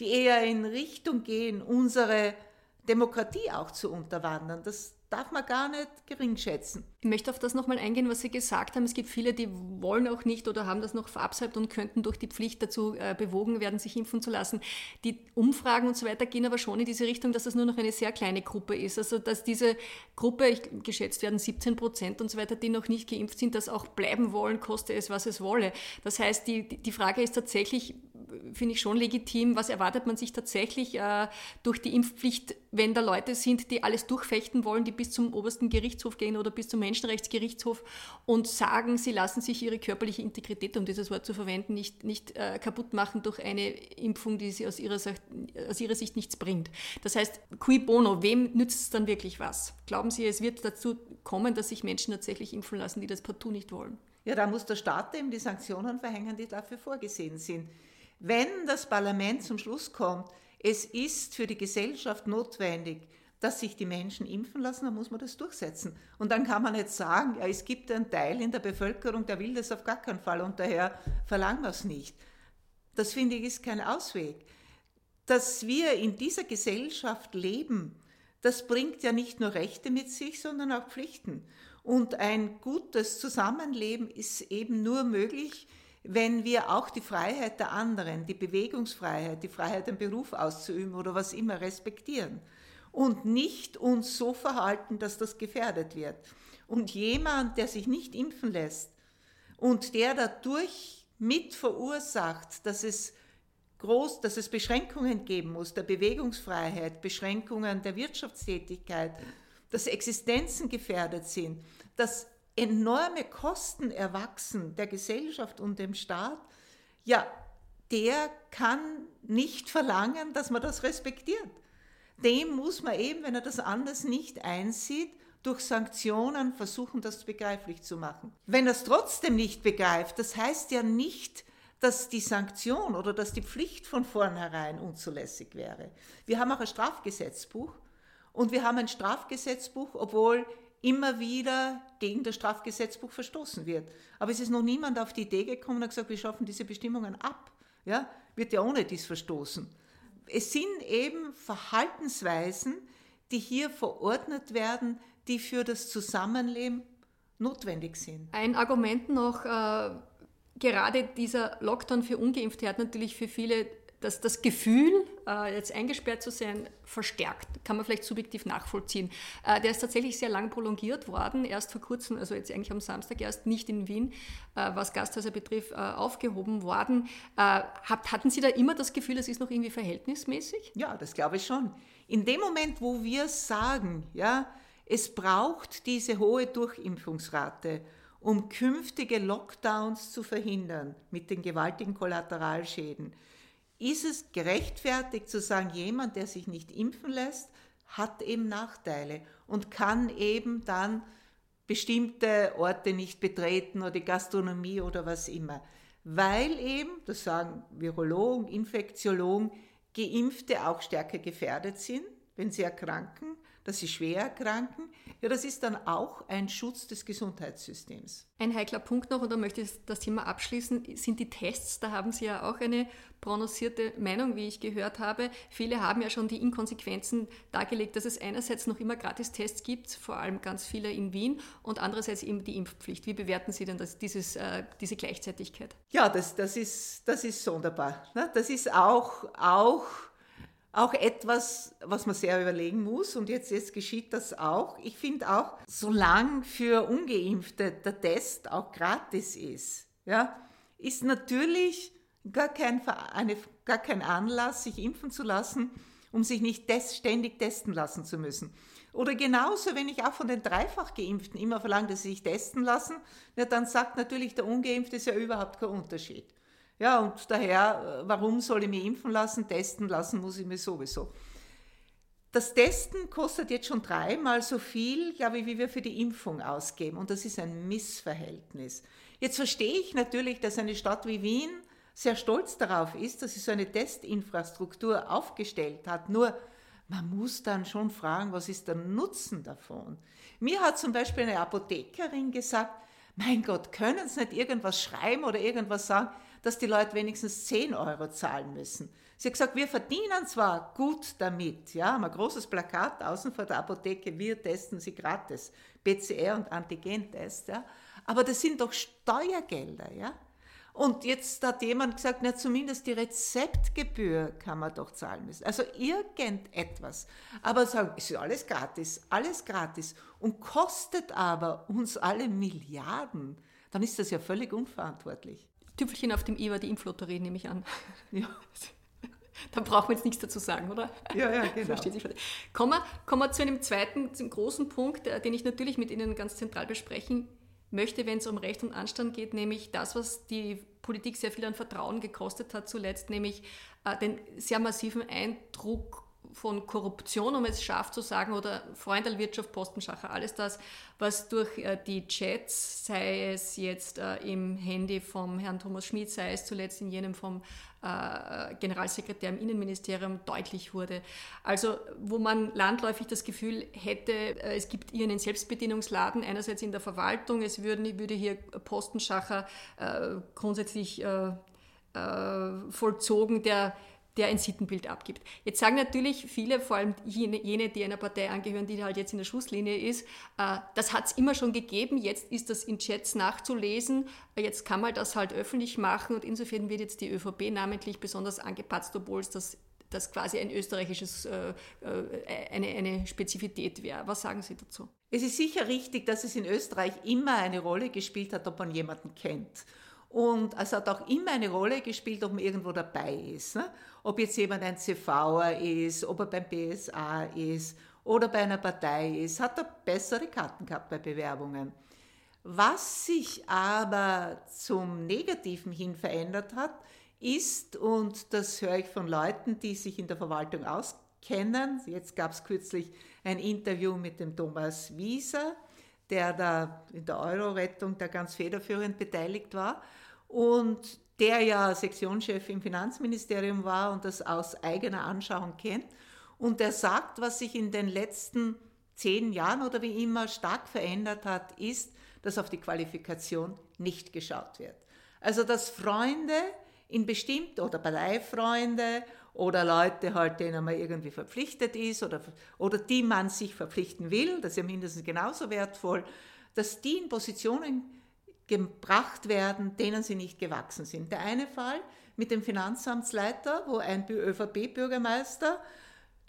die eher in Richtung gehen, unsere Demokratie auch zu unterwandern. Das, darf man gar nicht gering schätzen. Ich möchte auf das nochmal eingehen, was Sie gesagt haben. Es gibt viele, die wollen auch nicht oder haben das noch verabsäumt und könnten durch die Pflicht dazu äh, bewogen werden, sich impfen zu lassen. Die Umfragen und so weiter gehen aber schon in diese Richtung, dass das nur noch eine sehr kleine Gruppe ist. Also dass diese Gruppe, ich, geschätzt werden 17 Prozent und so weiter, die noch nicht geimpft sind, das auch bleiben wollen, koste es, was es wolle. Das heißt, die, die Frage ist tatsächlich, finde ich schon legitim. Was erwartet man sich tatsächlich äh, durch die Impfpflicht, wenn da Leute sind, die alles durchfechten wollen, die bis zum obersten Gerichtshof gehen oder bis zum Menschenrechtsgerichtshof und sagen, sie lassen sich ihre körperliche Integrität, um dieses Wort zu verwenden, nicht, nicht äh, kaputt machen durch eine Impfung, die sie aus ihrer, aus ihrer Sicht nichts bringt. Das heißt, cui bono, wem nützt es dann wirklich was? Glauben Sie, es wird dazu kommen, dass sich Menschen tatsächlich impfen lassen, die das partout nicht wollen? Ja, da muss der Staat eben die Sanktionen verhängen, die dafür vorgesehen sind. Wenn das Parlament zum Schluss kommt, es ist für die Gesellschaft notwendig, dass sich die Menschen impfen lassen, dann muss man das durchsetzen. Und dann kann man nicht sagen, ja, es gibt einen Teil in der Bevölkerung, der will das auf gar keinen Fall und daher verlangen wir es nicht. Das finde ich ist kein Ausweg. Dass wir in dieser Gesellschaft leben, das bringt ja nicht nur Rechte mit sich, sondern auch Pflichten. Und ein gutes Zusammenleben ist eben nur möglich, wenn wir auch die Freiheit der anderen, die Bewegungsfreiheit, die Freiheit, einen Beruf auszuüben oder was immer respektieren und nicht uns so verhalten, dass das gefährdet wird. Und jemand, der sich nicht impfen lässt und der dadurch mit verursacht, dass es groß, dass es Beschränkungen geben muss, der Bewegungsfreiheit, Beschränkungen der Wirtschaftstätigkeit, dass Existenzen gefährdet sind, dass enorme Kosten erwachsen der Gesellschaft und dem Staat, ja, der kann nicht verlangen, dass man das respektiert. Dem muss man eben, wenn er das anders nicht einsieht, durch Sanktionen versuchen, das begreiflich zu machen. Wenn er es trotzdem nicht begreift, das heißt ja nicht, dass die Sanktion oder dass die Pflicht von vornherein unzulässig wäre. Wir haben auch ein Strafgesetzbuch und wir haben ein Strafgesetzbuch, obwohl immer wieder gegen das Strafgesetzbuch verstoßen wird. Aber es ist noch niemand auf die Idee gekommen und hat gesagt, wir schaffen diese Bestimmungen ab. Ja, wird ja ohne dies verstoßen. Es sind eben Verhaltensweisen, die hier verordnet werden, die für das Zusammenleben notwendig sind. Ein Argument noch, äh, gerade dieser Lockdown für Ungeimpfte hat natürlich für viele dass das Gefühl, äh, jetzt eingesperrt zu sein, verstärkt. Kann man vielleicht subjektiv nachvollziehen. Äh, der ist tatsächlich sehr lang prolongiert worden, erst vor kurzem, also jetzt eigentlich am Samstag erst, nicht in Wien, äh, was Gasthäuser betrifft, aufgehoben worden. hatten Sie da immer das Gefühl, das ist noch irgendwie verhältnismäßig? Ja, das glaube ich schon. In dem Moment, wo wir sagen, ja, es braucht diese hohe Durchimpfungsrate, um künftige Lockdowns zu verhindern mit den gewaltigen Kollateralschäden, ist es gerechtfertigt zu sagen, jemand, der sich nicht impfen lässt, hat eben Nachteile und kann eben dann bestimmte Orte nicht betreten oder die Gastronomie oder was immer. Weil eben, das sagen Virologen, Infektiologen, Geimpfte auch stärker gefährdet sind, wenn sie erkranken dass sie schwer erkranken, ja, das ist dann auch ein Schutz des Gesundheitssystems. Ein heikler Punkt noch, und da möchte ich das Thema abschließen, sind die Tests. Da haben Sie ja auch eine prononcierte Meinung, wie ich gehört habe. Viele haben ja schon die Inkonsequenzen dargelegt, dass es einerseits noch immer Gratistests gibt, vor allem ganz viele in Wien, und andererseits eben die Impfpflicht. Wie bewerten Sie denn das, dieses, äh, diese Gleichzeitigkeit? Ja, das, das, ist, das ist sonderbar. Ne? Das ist auch, auch auch etwas, was man sehr überlegen muss. Und jetzt, jetzt geschieht das auch. Ich finde auch, solange für Ungeimpfte der Test auch gratis ist, ja, ist natürlich gar kein, eine, gar kein Anlass, sich impfen zu lassen, um sich nicht test, ständig testen lassen zu müssen. Oder genauso, wenn ich auch von den dreifach Geimpften immer verlange, dass sie sich testen lassen, ja, dann sagt natürlich der Ungeimpfte ist ja überhaupt kein Unterschied. Ja, und daher, äh, warum soll ich mich impfen lassen? Testen lassen muss ich mir sowieso. Das Testen kostet jetzt schon dreimal so viel, glaube ich, wie wir für die Impfung ausgeben. Und das ist ein Missverhältnis. Jetzt verstehe ich natürlich, dass eine Stadt wie Wien sehr stolz darauf ist, dass sie so eine Testinfrastruktur aufgestellt hat. Nur, man muss dann schon fragen, was ist der Nutzen davon? Mir hat zum Beispiel eine Apothekerin gesagt, mein Gott, können Sie nicht irgendwas schreiben oder irgendwas sagen? Dass die Leute wenigstens 10 Euro zahlen müssen. Sie hat gesagt, wir verdienen zwar gut damit, ja, haben ein großes Plakat außen vor der Apotheke, wir testen sie gratis, PCR und Antigentest, ja, aber das sind doch Steuergelder, ja. Und jetzt hat jemand gesagt, na zumindest die Rezeptgebühr kann man doch zahlen müssen. Also irgendetwas. Aber sagen, ist ja alles gratis, alles gratis und kostet aber uns alle Milliarden, dann ist das ja völlig unverantwortlich. Tüpfelchen auf dem i war die Impflotterie, nehme ich an. Ja. Da brauchen wir jetzt nichts dazu sagen, oder? Ja, ja, genau. Versteht sich. Kommen wir, kommen wir zu einem zweiten, zum großen Punkt, äh, den ich natürlich mit Ihnen ganz zentral besprechen möchte, wenn es um Recht und Anstand geht, nämlich das, was die Politik sehr viel an Vertrauen gekostet hat zuletzt, nämlich äh, den sehr massiven Eindruck von Korruption, um es scharf zu sagen, oder Freundelwirtschaft, Postenschacher, alles das, was durch äh, die Chats, sei es jetzt äh, im Handy vom Herrn Thomas Schmidt, sei es zuletzt in jenem vom äh, Generalsekretär im Innenministerium deutlich wurde. Also wo man landläufig das Gefühl hätte, es gibt hier einen Selbstbedienungsladen, einerseits in der Verwaltung, es würden, würde hier Postenschacher grundsätzlich vollzogen, der der ein Sittenbild abgibt. Jetzt sagen natürlich viele, vor allem jene, jene, die einer Partei angehören, die halt jetzt in der Schusslinie ist, äh, das hat es immer schon gegeben, jetzt ist das in Chats nachzulesen, jetzt kann man das halt öffentlich machen und insofern wird jetzt die ÖVP namentlich besonders angepatzt, obwohl es das das quasi ein österreichisches, äh, äh, eine, eine Spezifität wäre. Was sagen Sie dazu? Es ist sicher richtig, dass es in Österreich immer eine Rolle gespielt hat, ob man jemanden kennt. Und es hat auch immer eine Rolle gespielt, ob man irgendwo dabei ist. Ne? Ob jetzt jemand ein CVer ist, ob er beim BSA ist oder bei einer Partei ist, hat er bessere Karten gehabt bei Bewerbungen. Was sich aber zum Negativen hin verändert hat, ist, und das höre ich von Leuten, die sich in der Verwaltung auskennen, jetzt gab es kürzlich ein Interview mit dem Thomas Wieser, der da in der Euro-Rettung da ganz federführend beteiligt war und der ja Sektionschef im Finanzministerium war und das aus eigener Anschauung kennt. Und der sagt, was sich in den letzten zehn Jahren oder wie immer stark verändert hat, ist, dass auf die Qualifikation nicht geschaut wird. Also dass Freunde in bestimmt oder Parteifreunde oder Leute halt, denen man irgendwie verpflichtet ist oder, oder die man sich verpflichten will, das ist ja mindestens genauso wertvoll, dass die in Positionen gebracht werden, denen sie nicht gewachsen sind. Der eine Fall mit dem Finanzamtsleiter, wo ein ÖVP-Bürgermeister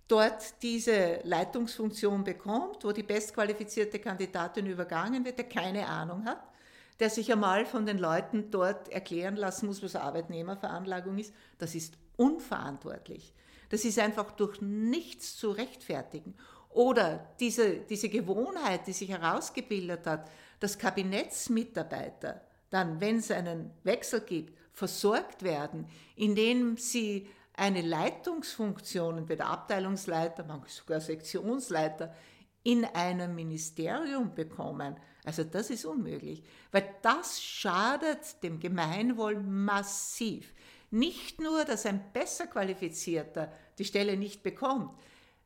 dort diese Leitungsfunktion bekommt, wo die bestqualifizierte Kandidatin übergangen wird, der keine Ahnung hat, der sich einmal von den Leuten dort erklären lassen muss, was Arbeitnehmerveranlagung ist, das ist unverantwortlich. Das ist einfach durch nichts zu rechtfertigen. Oder diese, diese Gewohnheit, die sich herausgebildet hat, dass Kabinettsmitarbeiter dann, wenn es einen Wechsel gibt, versorgt werden, indem sie eine Leitungsfunktion, entweder Abteilungsleiter, manchmal sogar Sektionsleiter, in einem Ministerium bekommen. Also das ist unmöglich, weil das schadet dem Gemeinwohl massiv. Nicht nur, dass ein besser qualifizierter die Stelle nicht bekommt,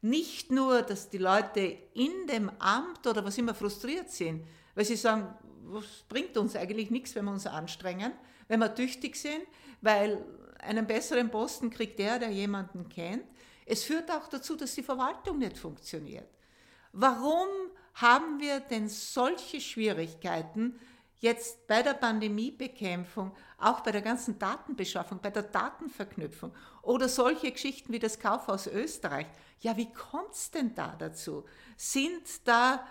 nicht nur, dass die Leute in dem Amt oder was immer frustriert sind, weil sie sagen, was bringt uns eigentlich nichts, wenn wir uns anstrengen, wenn wir tüchtig sind, weil einen besseren Posten kriegt der, der jemanden kennt. Es führt auch dazu, dass die Verwaltung nicht funktioniert. Warum haben wir denn solche Schwierigkeiten jetzt bei der Pandemiebekämpfung, auch bei der ganzen Datenbeschaffung, bei der Datenverknüpfung oder solche Geschichten wie das Kaufhaus Österreich? Ja, wie kommt es denn da dazu? Sind da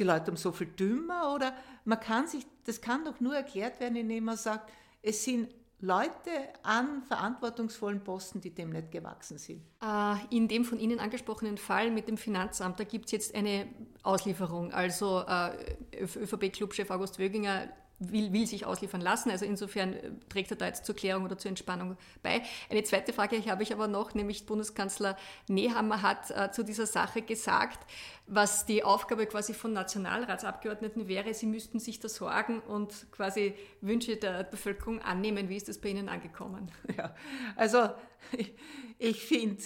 die Leute um so viel dümmer oder man kann sich, das kann doch nur erklärt werden, indem man sagt, es sind Leute an verantwortungsvollen Posten, die dem nicht gewachsen sind. Äh, in dem von Ihnen angesprochenen Fall mit dem Finanzamt, da gibt es jetzt eine Auslieferung. Also äh, ÖVP-Clubchef August Wöginger will, will sich ausliefern lassen. Also insofern äh, trägt er da jetzt zur Klärung oder zur Entspannung bei. Eine zweite Frage habe ich aber noch, nämlich Bundeskanzler Nehammer hat äh, zu dieser Sache gesagt, was die Aufgabe quasi von Nationalratsabgeordneten wäre. Sie müssten sich da Sorgen und quasi Wünsche der Bevölkerung annehmen. Wie ist das bei Ihnen angekommen? Ja, also ich, ich finde,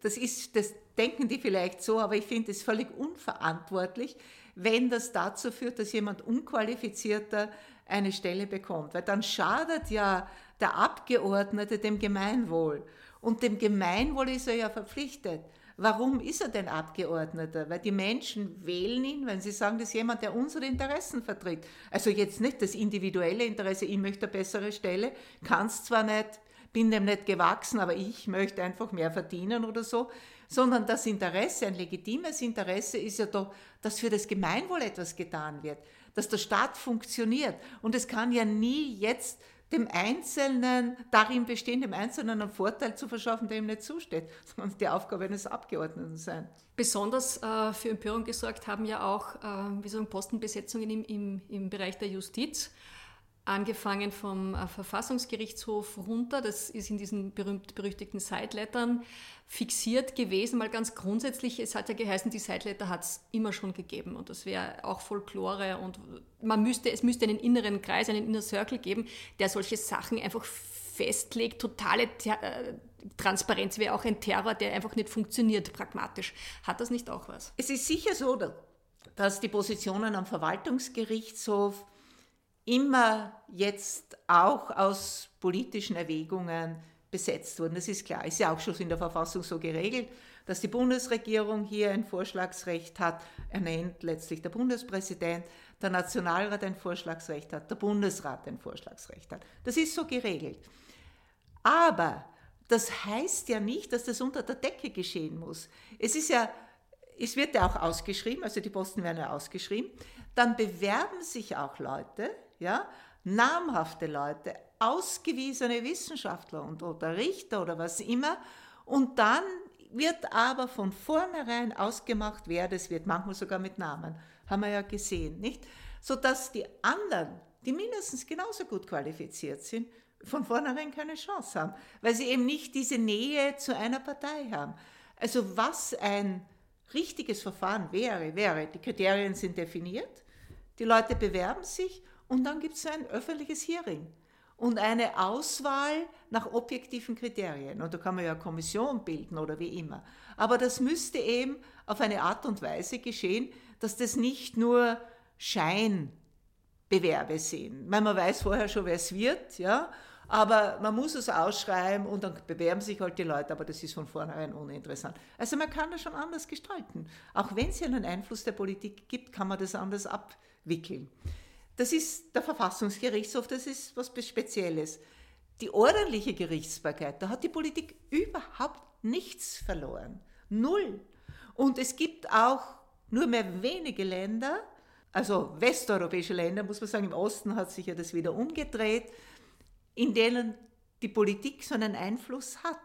das ist, das denken die vielleicht so, aber ich finde es völlig unverantwortlich, wenn das dazu führt, dass jemand unqualifizierter eine Stelle bekommt. Weil dann schadet ja der Abgeordnete dem Gemeinwohl. Und dem Gemeinwohl ist er ja verpflichtet. Warum ist er denn Abgeordneter? Weil die Menschen wählen ihn, wenn sie sagen, das ist jemand, der unsere Interessen vertritt. Also jetzt nicht das individuelle Interesse, ich möchte eine bessere Stelle, kann es zwar nicht, bin dem nicht gewachsen, aber ich möchte einfach mehr verdienen oder so, sondern das Interesse, ein legitimes Interesse ist ja doch, dass für das Gemeinwohl etwas getan wird, dass der Staat funktioniert. Und es kann ja nie jetzt dem Einzelnen, darin bestehen, dem Einzelnen einen Vorteil zu verschaffen, der ihm nicht zusteht, sondern die Aufgabe eines Abgeordneten sein. Besonders äh, für Empörung gesorgt haben ja auch äh, wie sagen, Postenbesetzungen im, im, im Bereich der Justiz angefangen vom äh, Verfassungsgerichtshof runter, das ist in diesen berühmt-berüchtigten Sidelettern fixiert gewesen, mal ganz grundsätzlich, es hat ja geheißen, die Sideletter hat es immer schon gegeben und das wäre auch Folklore und man müsste, es müsste einen inneren Kreis, einen Inner Circle geben, der solche Sachen einfach festlegt, totale äh, Transparenz wäre auch ein Terror, der einfach nicht funktioniert, pragmatisch. Hat das nicht auch was? Es ist sicher so, dass die Positionen am Verwaltungsgerichtshof immer jetzt auch aus politischen Erwägungen besetzt wurden. Das ist klar, ist ja auch schon in der Verfassung so geregelt, dass die Bundesregierung hier ein Vorschlagsrecht hat, ernennt letztlich der Bundespräsident, der Nationalrat ein Vorschlagsrecht hat, der Bundesrat ein Vorschlagsrecht hat. Das ist so geregelt. Aber das heißt ja nicht, dass das unter der Decke geschehen muss. Es ist ja, es wird ja auch ausgeschrieben, also die Posten werden ja ausgeschrieben. Dann bewerben sich auch Leute, ja, namhafte Leute, ausgewiesene Wissenschaftler und oder Richter oder was immer. Und dann wird aber von vornherein ausgemacht, wer das wird, manchmal sogar mit Namen, haben wir ja gesehen, nicht? Sodass die anderen, die mindestens genauso gut qualifiziert sind, von vornherein keine Chance haben, weil sie eben nicht diese Nähe zu einer Partei haben. Also was ein richtiges Verfahren wäre, wäre, die Kriterien sind definiert, die Leute bewerben sich und dann gibt es ein öffentliches Hearing und eine Auswahl nach objektiven Kriterien. Und da kann man ja Kommission bilden oder wie immer. Aber das müsste eben auf eine Art und Weise geschehen, dass das nicht nur Scheinbewerbe sind. Man weiß vorher schon, wer es wird, ja, aber man muss es ausschreiben und dann bewerben sich halt die Leute, aber das ist von vornherein uninteressant. Also man kann das schon anders gestalten. Auch wenn es ja einen Einfluss der Politik gibt, kann man das anders abwickeln. Das ist der Verfassungsgerichtshof, das ist was Spezielles. Die ordentliche Gerichtsbarkeit, da hat die Politik überhaupt nichts verloren. Null. Und es gibt auch nur mehr wenige Länder, also westeuropäische Länder, muss man sagen, im Osten hat sich ja das wieder umgedreht, in denen die Politik so einen Einfluss hat.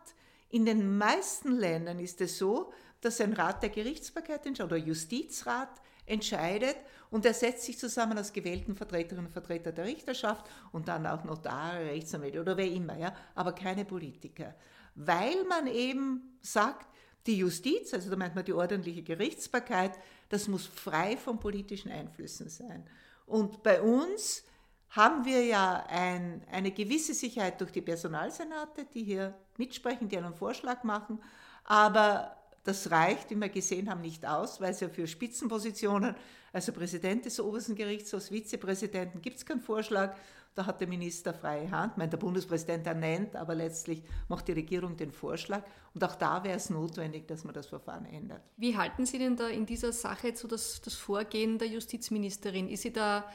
In den meisten Ländern ist es so, dass ein Rat der Gerichtsbarkeit oder Justizrat entscheidet und er setzt sich zusammen aus gewählten Vertreterinnen und Vertretern der Richterschaft und dann auch Notare, Rechtsanwälte oder wer immer, ja, aber keine Politiker. Weil man eben sagt, die Justiz, also da meint man die ordentliche Gerichtsbarkeit, das muss frei von politischen Einflüssen sein. Und bei uns haben wir ja ein, eine gewisse Sicherheit durch die Personalsenate, die hier mitsprechen, die einen Vorschlag machen, aber das reicht, wie wir gesehen haben, nicht aus, weil es ja für Spitzenpositionen, also Präsident des obersten Gerichtshofs, Vizepräsidenten, gibt es keinen Vorschlag. Da hat der Minister freie Hand. Ich meine, der Bundespräsident ernennt, aber letztlich macht die Regierung den Vorschlag. Und auch da wäre es notwendig, dass man das Verfahren ändert. Wie halten Sie denn da in dieser Sache so das, das Vorgehen der Justizministerin? Ist sie da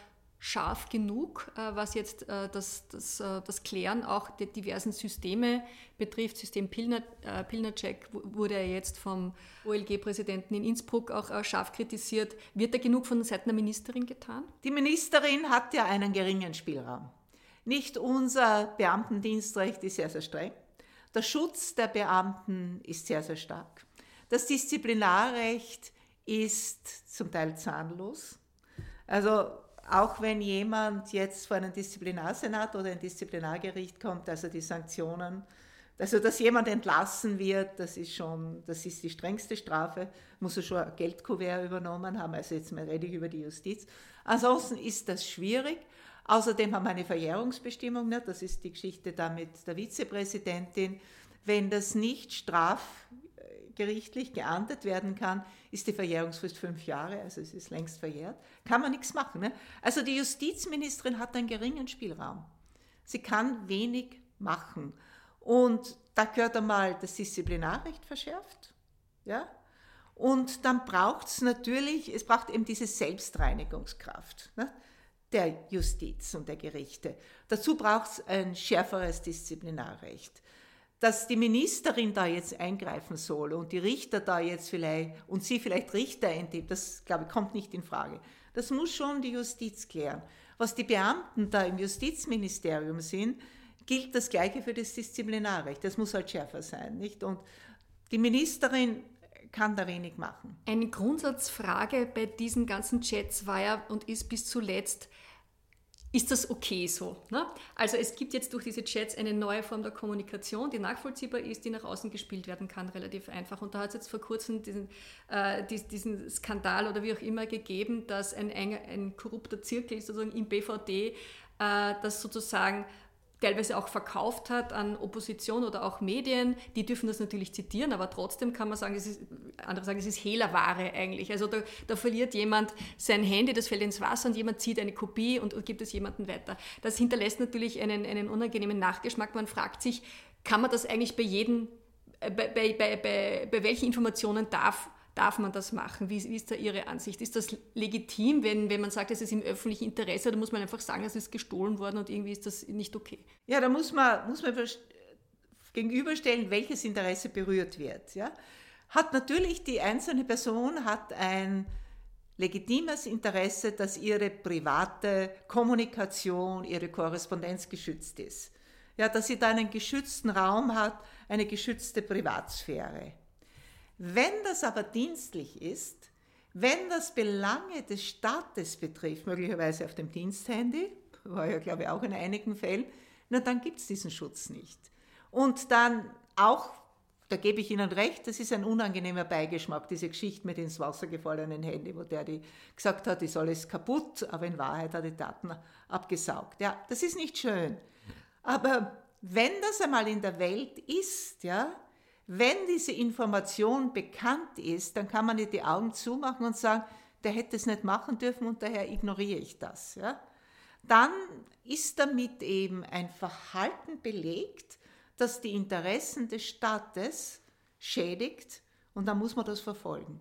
scharf genug, äh, was jetzt äh, das, das, äh, das Klären auch der diversen Systeme betrifft. System Pilner, Pilnercheck wurde ja jetzt vom OLG-Präsidenten in Innsbruck auch scharf kritisiert. Wird da genug von Seiten der Ministerin getan? Die Ministerin hat ja einen geringen Spielraum. Nicht unser Beamtendienstrecht ist sehr, sehr streng. Der Schutz der Beamten ist sehr, sehr stark. Das Disziplinarrecht ist zum Teil zahnlos. Also auch wenn jemand jetzt vor einen Disziplinarsenat oder ein Disziplinargericht kommt, also die Sanktionen, also dass jemand entlassen wird, das ist schon, das ist die strengste Strafe, muss er schon ein Geldkuvert übernommen haben, also jetzt mal rede ich über die Justiz. Ansonsten ist das schwierig. Außerdem haben wir eine Verjährungsbestimmung, ne? das ist die Geschichte da mit der Vizepräsidentin. Wenn das nicht straf gerichtlich geahndet werden kann, ist die Verjährungsfrist fünf Jahre, also es ist längst verjährt. Kann man nichts machen. Ne? Also die Justizministerin hat einen geringen Spielraum. Sie kann wenig machen. Und da gehört einmal das Disziplinarrecht verschärft. Ja? Und dann braucht es natürlich, es braucht eben diese Selbstreinigungskraft ne? der Justiz und der Gerichte. Dazu braucht es ein schärferes Disziplinarrecht dass die Ministerin da jetzt eingreifen soll und die Richter da jetzt vielleicht und sie vielleicht Richter entheben, das glaube ich kommt nicht in Frage. Das muss schon die Justiz klären. was die Beamten da im Justizministerium sind, gilt das Gleiche für das Disziplinarrecht. Das muss halt schärfer sein, nicht? Und die Ministerin kann da wenig machen. Eine Grundsatzfrage bei diesen ganzen Chats war ja und ist bis zuletzt, ist das okay so? Ne? Also es gibt jetzt durch diese Chats eine neue Form der Kommunikation, die nachvollziehbar ist, die nach außen gespielt werden kann, relativ einfach. Und da hat es jetzt vor kurzem diesen, äh, diesen, Skandal oder wie auch immer gegeben, dass ein, ein, ein korrupter Zirkel sozusagen im BVD, äh, das sozusagen teilweise auch verkauft hat an Opposition oder auch Medien, die dürfen das natürlich zitieren, aber trotzdem kann man sagen, es ist, andere sagen, es ist Hehlerware eigentlich. Also da, da, verliert jemand sein Handy, das fällt ins Wasser und jemand zieht eine Kopie und, und gibt es jemandem weiter. Das hinterlässt natürlich einen, einen unangenehmen Nachgeschmack. Man fragt sich, kann man das eigentlich bei jedem, äh, bei, bei, bei, bei welchen Informationen darf Darf man das machen? Wie, wie, ist da Ihre Ansicht? Ist das legitim, wenn, wenn man sagt, es ist im öffentlichen Interesse? Da muss man einfach sagen, es ist gestohlen worden und irgendwie ist das nicht okay. Ja, da muss man, muss man gegenüberstellen, welches Interesse berührt wird. Ja? Hat natürlich die einzelne Person hat ein legitimes Interesse, dass ihre private Kommunikation, ihre Korrespondenz geschützt ist. Ja, dass sie da einen geschützten Raum hat, eine geschützte Privatsphäre. Wenn das aber dienstlich ist, wenn das Belange des Staates betrifft, möglicherweise auf dem Diensthandy, war ja glaube ich auch in einigen Fällen, na dann gibt es diesen Schutz nicht. Und dann auch, da gebe ich Ihnen recht, das ist ein unangenehmer Beigeschmack, diese Geschichte mit ins Wasser gefallenen Handy, wo der die gesagt hat, ist alles kaputt, aber in Wahrheit hat die Daten abgesaugt. Ja, das ist nicht schön. Aber wenn das einmal in der Welt ist, ja, wenn diese Information bekannt ist, dann kann man nicht die Augen zumachen und sagen, der hätte es nicht machen dürfen und daher ignoriere ich das. Ja? Dann ist damit eben ein Verhalten belegt, das die Interessen des Staates schädigt und dann muss man das verfolgen.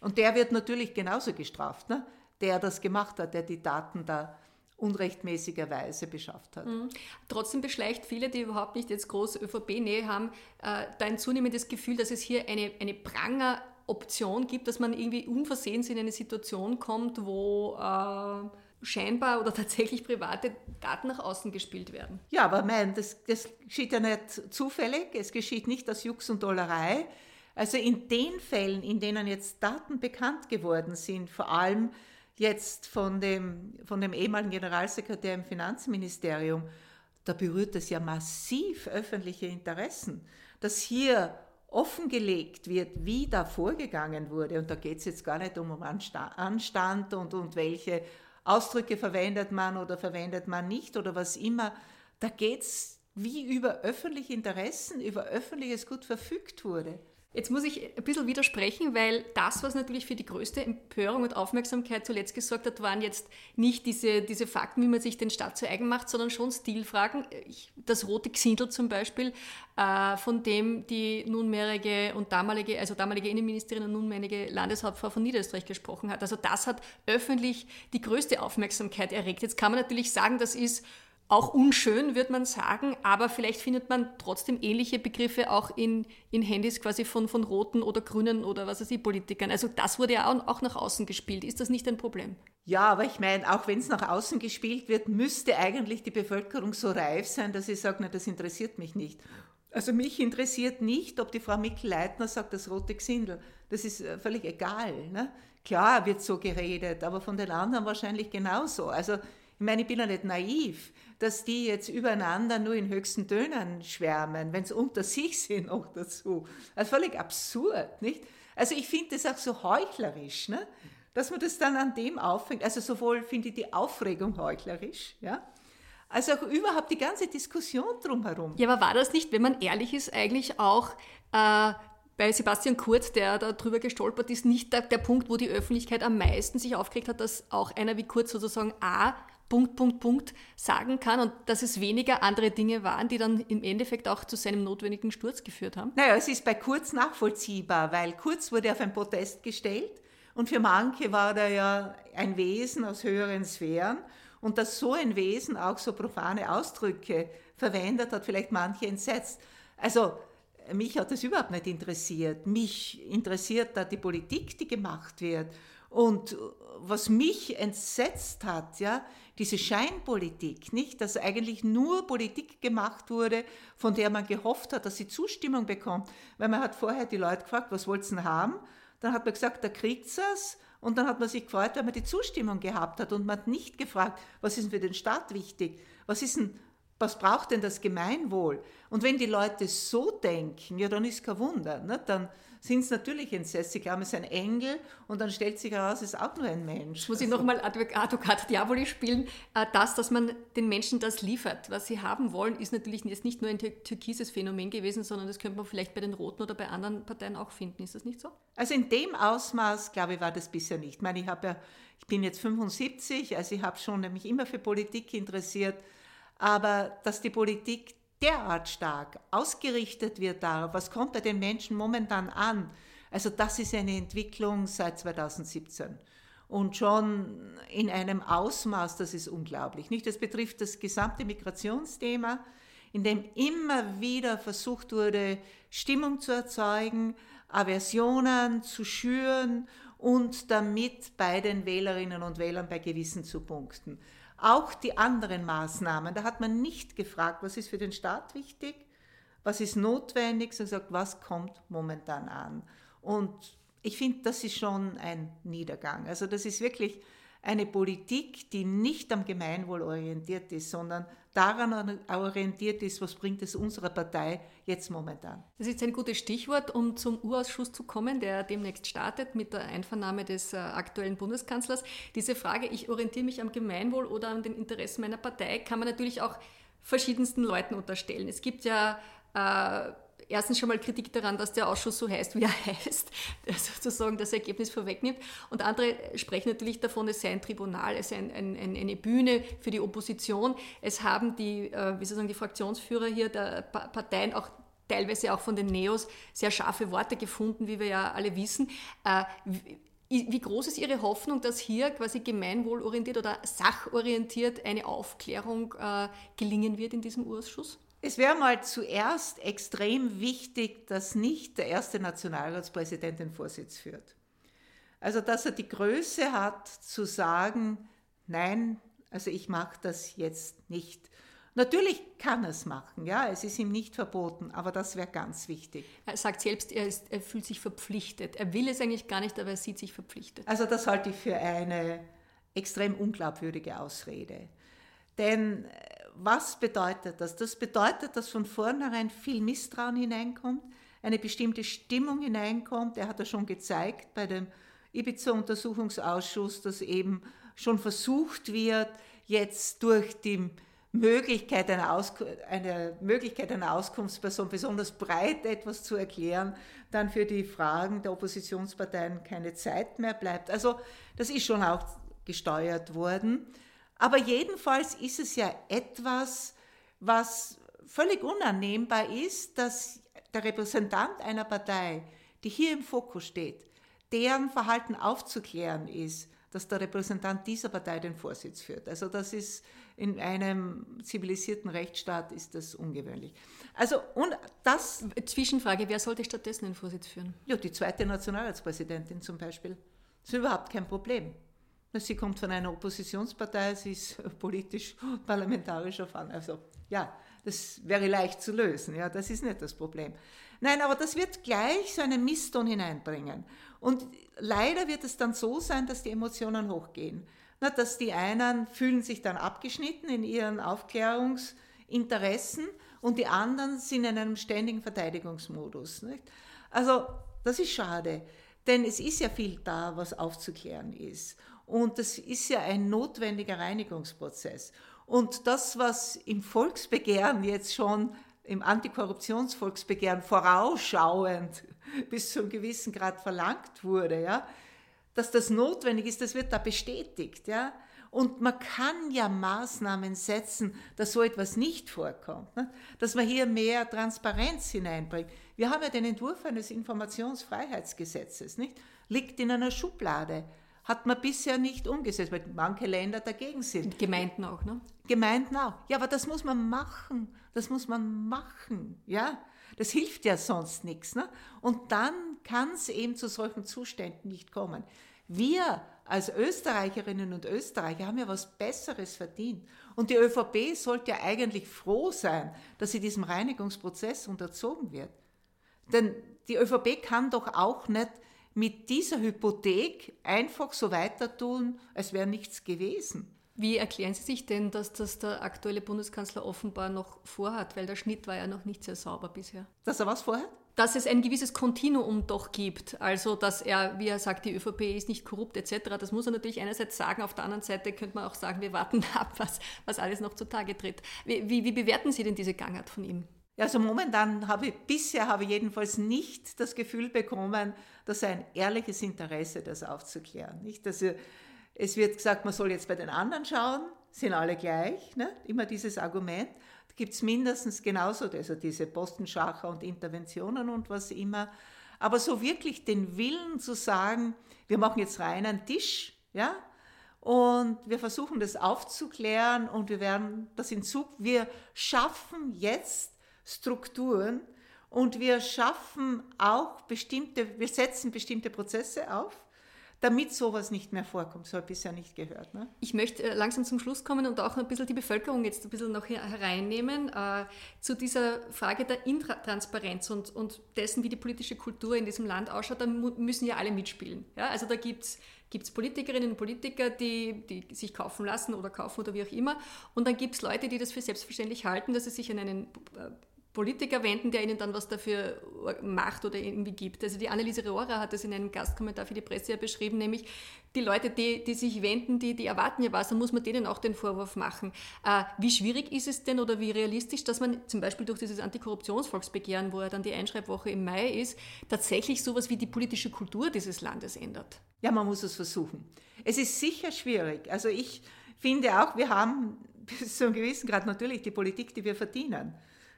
Und der wird natürlich genauso gestraft, ne? der das gemacht hat, der die Daten da unrechtmäßigerweise beschafft hat. Mhm. Trotzdem beschleicht viele, die überhaupt nicht jetzt groß ÖVP-Nähe haben, äh, da ein zunehmendes Gefühl, dass es hier eine, eine Pranger Option gibt, dass man irgendwie unversehens in eine Situation kommt, wo äh, scheinbar oder tatsächlich private Daten nach außen gespielt werden. Ja, aber mein, das, das geschieht ja nicht zufällig, es geschieht nicht aus Jux und Dollerei. Also in den Fällen, in denen jetzt Daten bekannt geworden sind, vor allem jetzt von dem, von dem ehemaligen Generalsekretär im Finanzministerium, da berührt es ja massiv öffentliche Interessen, dass hier offengelegt wird, wie da vorgegangen wurde. Und da geht es jetzt gar nicht um Anstand und, und welche Ausdrücke verwendet man oder verwendet man nicht oder was immer. Da geht es wie über öffentliche Interessen, über öffentliches Gut verfügt wurde. Jetzt muss ich ein bisschen widersprechen, weil das, was natürlich für die größte Empörung und Aufmerksamkeit zuletzt gesorgt hat, waren jetzt nicht diese, diese Fakten, wie man sich den Staat zu eigen macht, sondern schon Stilfragen. Das rote Xindel zum Beispiel, äh, von dem die nunmehrige und damalige, also damalige Innenministerin und nunmehrige Landeshauptfrau von Niederösterreich gesprochen hat. Also das hat öffentlich die größte Aufmerksamkeit erregt. Jetzt kann man natürlich sagen, das ist auch unschön, würde man sagen, aber vielleicht findet man trotzdem ähnliche Begriffe auch in, in Handys quasi von, von roten oder grünen oder was weiß ich, Politikern. Also das wurde ja auch, nach außen gespielt. Ist das nicht ein Problem? Ja, aber ich meine, auch wenn es nach außen gespielt wird, müsste eigentlich die Bevölkerung so reif sein, dass sie sagt, das interessiert mich nicht. Also mich interessiert nicht, ob die Frau Mikl-Leitner sagt, das rote Gesindel. Das ist äh, völlig egal. Ne? Klar wird so geredet, aber von den anderen wahrscheinlich genauso. Also ich meine, ich bin ja nicht naiv, dass die jetzt übereinander nur in höchsten Tönen schwärmen, wenn sie unter sich sind noch dazu. Also völlig absurd, nicht? Also ich finde das auch so heuchlerisch, ne? dass man das dann an dem auffängt. Also sowohl finde ich die Aufregung heuchlerisch, ja, als auch überhaupt die ganze Diskussion drumherum. Ja, aber war das nicht, wenn man ehrlich ist, eigentlich auch äh, bei Sebastian Kurz, der da drüber gestolpert ist, nicht der, der Punkt, wo die Öffentlichkeit am meisten sich aufgeregt hat, dass auch einer wie Kurz sozusagen A Punkt, Punkt, Punkt sagen kann und dass es weniger andere Dinge waren, die dann im Endeffekt auch zu seinem notwendigen Sturz geführt haben? Naja, es ist bei Kurz nachvollziehbar, weil Kurz wurde auf ein Protest gestellt und für manche war er ja ein Wesen aus höheren Sphären und dass so ein Wesen auch so profane Ausdrücke verwendet hat, vielleicht manche entsetzt. Also mich hat das überhaupt nicht interessiert. Mich interessiert da die Politik, die gemacht wird Und was mich entsetzt hat, ja, diese Scheinpolitik, nicht, dass eigentlich nur Politik gemacht wurde, von der man gehofft hat, dass sie Zustimmung bekommt. Weil man hat vorher die Leute gefragt, was wollt ihr haben? Dann hat man gesagt, da kriegt es und dann hat man sich gefreut, weil man die Zustimmung gehabt hat und man hat nicht gefragt, was ist denn für den Staat wichtig? Was ist denn, was braucht denn das Gemeinwohl? Und wenn die Leute so denken, ja, dann ist kein Wunder, ne? dann sind es natürlich entsetzt. Sie glauben, es ist ein Engel und dann stellt sich heraus, es ist auch nur ein Mensch. Muss ich nochmal Advocat Diaboli spielen? Äh, das, dass man den Menschen das liefert, was sie haben wollen, ist natürlich jetzt nicht nur ein türkises Phänomen gewesen, sondern das könnte man vielleicht bei den Roten oder bei anderen Parteien auch finden. Ist das nicht so? Also in dem Ausmaß, glaube ich, war das bisher nicht. Ich meine, ich habe ja, ich bin jetzt 75, also ich habe schon mich immer für Politik interessiert, aber dass die Politik derart stark ausgerichtet wird darauf, was kommt bei den Menschen momentan an. Also das ist eine Entwicklung seit 2017 und schon in einem Ausmaß, das ist unglaublich. Nicht? Das betrifft das gesamte Migrationsthema, in dem immer wieder versucht wurde, Stimmung zu erzeugen, Aversionen zu schüren und damit bei den Wählerinnen und Wählern bei Gewissen zu punkten. Auch die anderen Maßnahmen, da hat man nicht gefragt, was ist für den Staat wichtig, was ist notwendig, sondern gesagt, was kommt momentan an. Und ich finde, das ist schon ein Niedergang. Also das ist wirklich eine Politik, die nicht am Gemeinwohl orientiert ist, sondern daran orientiert ist, was bringt es unserer Partei jetzt momentan. Das ist ein gutes Stichwort, um zum Urausschuss zu kommen, der demnächst startet mit der Einvernahme des äh, aktuellen Bundeskanzlers. Diese Frage, ich orientiere mich am Gemeinwohl oder an den Interessen meiner Partei, kann man natürlich auch verschiedensten Leuten unterstellen. Es gibt ja äh, erstens schon mal Kritik daran, dass der Ausschuss so heißt, wie er heißt, sozusagen das Ergebnis vorwegnimmt. Und andere sprechen natürlich davon, es sei ein Tribunal, es sei ein, ein, eine Bühne für die Opposition. Es haben die, äh, wie soll die Fraktionsführer hier der Parteien auch teilweise auch von den Neos sehr scharfe Worte gefunden, wie wir ja alle wissen. Äh, wie groß ist Ihre Hoffnung, dass hier quasi gemeinwohlorientiert oder sachorientiert eine Aufklärung äh, gelingen wird in diesem Ausschuss? Es wäre mal zuerst extrem wichtig, dass nicht der erste Nationalratspräsident den Vorsitz führt. Also dass er die Größe hat zu sagen, nein, also ich mache das jetzt nicht. Natürlich kann er es machen, ja, es ist ihm nicht verboten, aber das wäre ganz wichtig. Er sagt selbst, er, ist, er fühlt sich verpflichtet. Er will es eigentlich gar nicht, aber er sieht sich verpflichtet. Also das halte ich für eine extrem unglaubwürdige Ausrede. Denn was bedeutet das? Das bedeutet, dass von vornherein viel Misstrauen hineinkommt, eine bestimmte Stimmung hineinkommt. Er hat ja schon gezeigt bei dem Ibiza-Untersuchungsausschuss, dass eben schon versucht wird, jetzt durch die Möglichkeit einer, Aus eine Möglichkeit einer Auskunftsperson besonders breit etwas zu erklären, dann für die Fragen der Oppositionsparteien keine Zeit mehr bleibt. Also das ist schon auch gesteuert worden. Aber jedenfalls ist es ja etwas, was völlig unannehmbar ist, dass der Repräsentant einer Partei, die hier im Fokus steht, deren Verhalten aufzuklären ist, dass der Repräsentant dieser Partei den Vorsitz führt. Also das ist in einem zivilisierten Rechtsstaat ist das ungewöhnlich. Also und das Zwischenfrage: Wer sollte stattdessen den Vorsitz führen? Ja, die zweite Nationalratspräsidentin zum Beispiel. Das ist überhaupt kein Problem. Sie kommt von einer Oppositionspartei, sie ist politisch, parlamentarisch erfahren. Also ja, das wäre leicht zu lösen. Ja, das ist nicht das Problem. Nein, aber das wird gleich so einen Misston hineinbringen. Und leider wird es dann so sein, dass die Emotionen hochgehen. Na, dass die einen fühlen sich dann abgeschnitten in ihren Aufklärungsinteressen und die anderen sind in einem ständigen Verteidigungsmodus. Nicht? Also das ist schade, denn es ist ja viel da, was aufzuklären ist. Und das ist ja ein notwendiger Reinigungsprozess. Und das, was im Volksbegehren jetzt schon, im Antikorruptionsvolksbegehren vorausschauend bis zu einem gewissen Grad verlangt wurde, ja, dass das notwendig ist, das wird da bestätigt. Ja. Und man kann ja Maßnahmen setzen, dass so etwas nicht vorkommt, ne? dass man hier mehr Transparenz hineinbringt. Wir haben ja den Entwurf eines Informationsfreiheitsgesetzes, nicht? liegt in einer Schublade hat man bisher nicht umgesetzt, weil manche Länder dagegen sind. Gemeinden auch, ne? Gemeinden auch. Ja, aber das muss man machen. Das muss man machen. Ja, das hilft ja sonst nichts. Ne? Und dann kann es eben zu solchen Zuständen nicht kommen. Wir als Österreicherinnen und Österreicher haben ja was Besseres verdient. Und die ÖVP sollte ja eigentlich froh sein, dass sie diesem Reinigungsprozess unterzogen wird. Denn die ÖVP kann doch auch nicht mit dieser Hypothek einfach so weiter tun, als wäre nichts gewesen. Wie erklären Sie sich denn, dass das der aktuelle Bundeskanzler offenbar noch vorhat? Weil der Schnitt war ja noch nicht sehr sauber bisher. Dass er was vorhat? Dass es ein gewisses Kontinuum doch gibt. Also, dass er, wie er sagt, die ÖVP ist nicht korrupt etc. Das muss er natürlich einerseits sagen. Auf der anderen Seite könnte man auch sagen, wir warten ab, was, was alles noch zutage tritt. Wie, wie, wie bewerten Sie denn diese Gangart von ihm? Also momentan habe ich, bisher habe ich jedenfalls nicht das Gefühl bekommen, dass ein ehrliches Interesse, das aufzuklären. Nicht, dass er, es wird gesagt, man soll jetzt bei den anderen schauen, sind alle gleich, ne? immer dieses Argument. Da gibt es mindestens genauso also diese Postenschacher und Interventionen und was immer. Aber so wirklich den Willen zu sagen, wir machen jetzt rein einen Tisch, ja, und wir versuchen das aufzuklären und wir werden das in Zug, wir schaffen jetzt Strukturen und wir schaffen auch bestimmte, wir setzen bestimmte Prozesse auf, damit sowas nicht mehr vorkommt. So habe ich bisher nicht gehört. Ne? Ich möchte äh, langsam zum Schluss kommen und auch ein bisschen die Bevölkerung jetzt ein bisschen noch hereinnehmen äh, zu dieser Frage der Intransparenz und, und dessen, wie die politische Kultur in diesem Land ausschaut. Da müssen ja alle mitspielen. Ja? Also da gibt es gibt es Politikerinnen und Politiker, die, die sich kaufen lassen oder kaufen oder wie auch immer. Und dann gibt es Leute, die das für selbstverständlich halten, dass sie sich an einen äh, Politiker wenden, der ihnen dann was dafür macht oder irgendwie gibt. Also die Anneliese Rohrer hat das in einem Gastkommentar für die Presse ja beschrieben, nämlich die Leute, die, die sich wenden, die, die erwarten ja was, dann muss man denen auch den Vorwurf machen. Äh, wie schwierig ist es denn oder wie realistisch, dass man zum Beispiel durch dieses Antikorruptionsvolksbegehren, wo ja dann die Einschreibwoche im Mai ist, tatsächlich sowas wie die politische Kultur dieses Landes ändert? Ja, man muss es versuchen. Es ist sicher schwierig. Also ich finde auch, wir haben bis zu einem gewissen Grad natürlich die Politik, die wir verdienen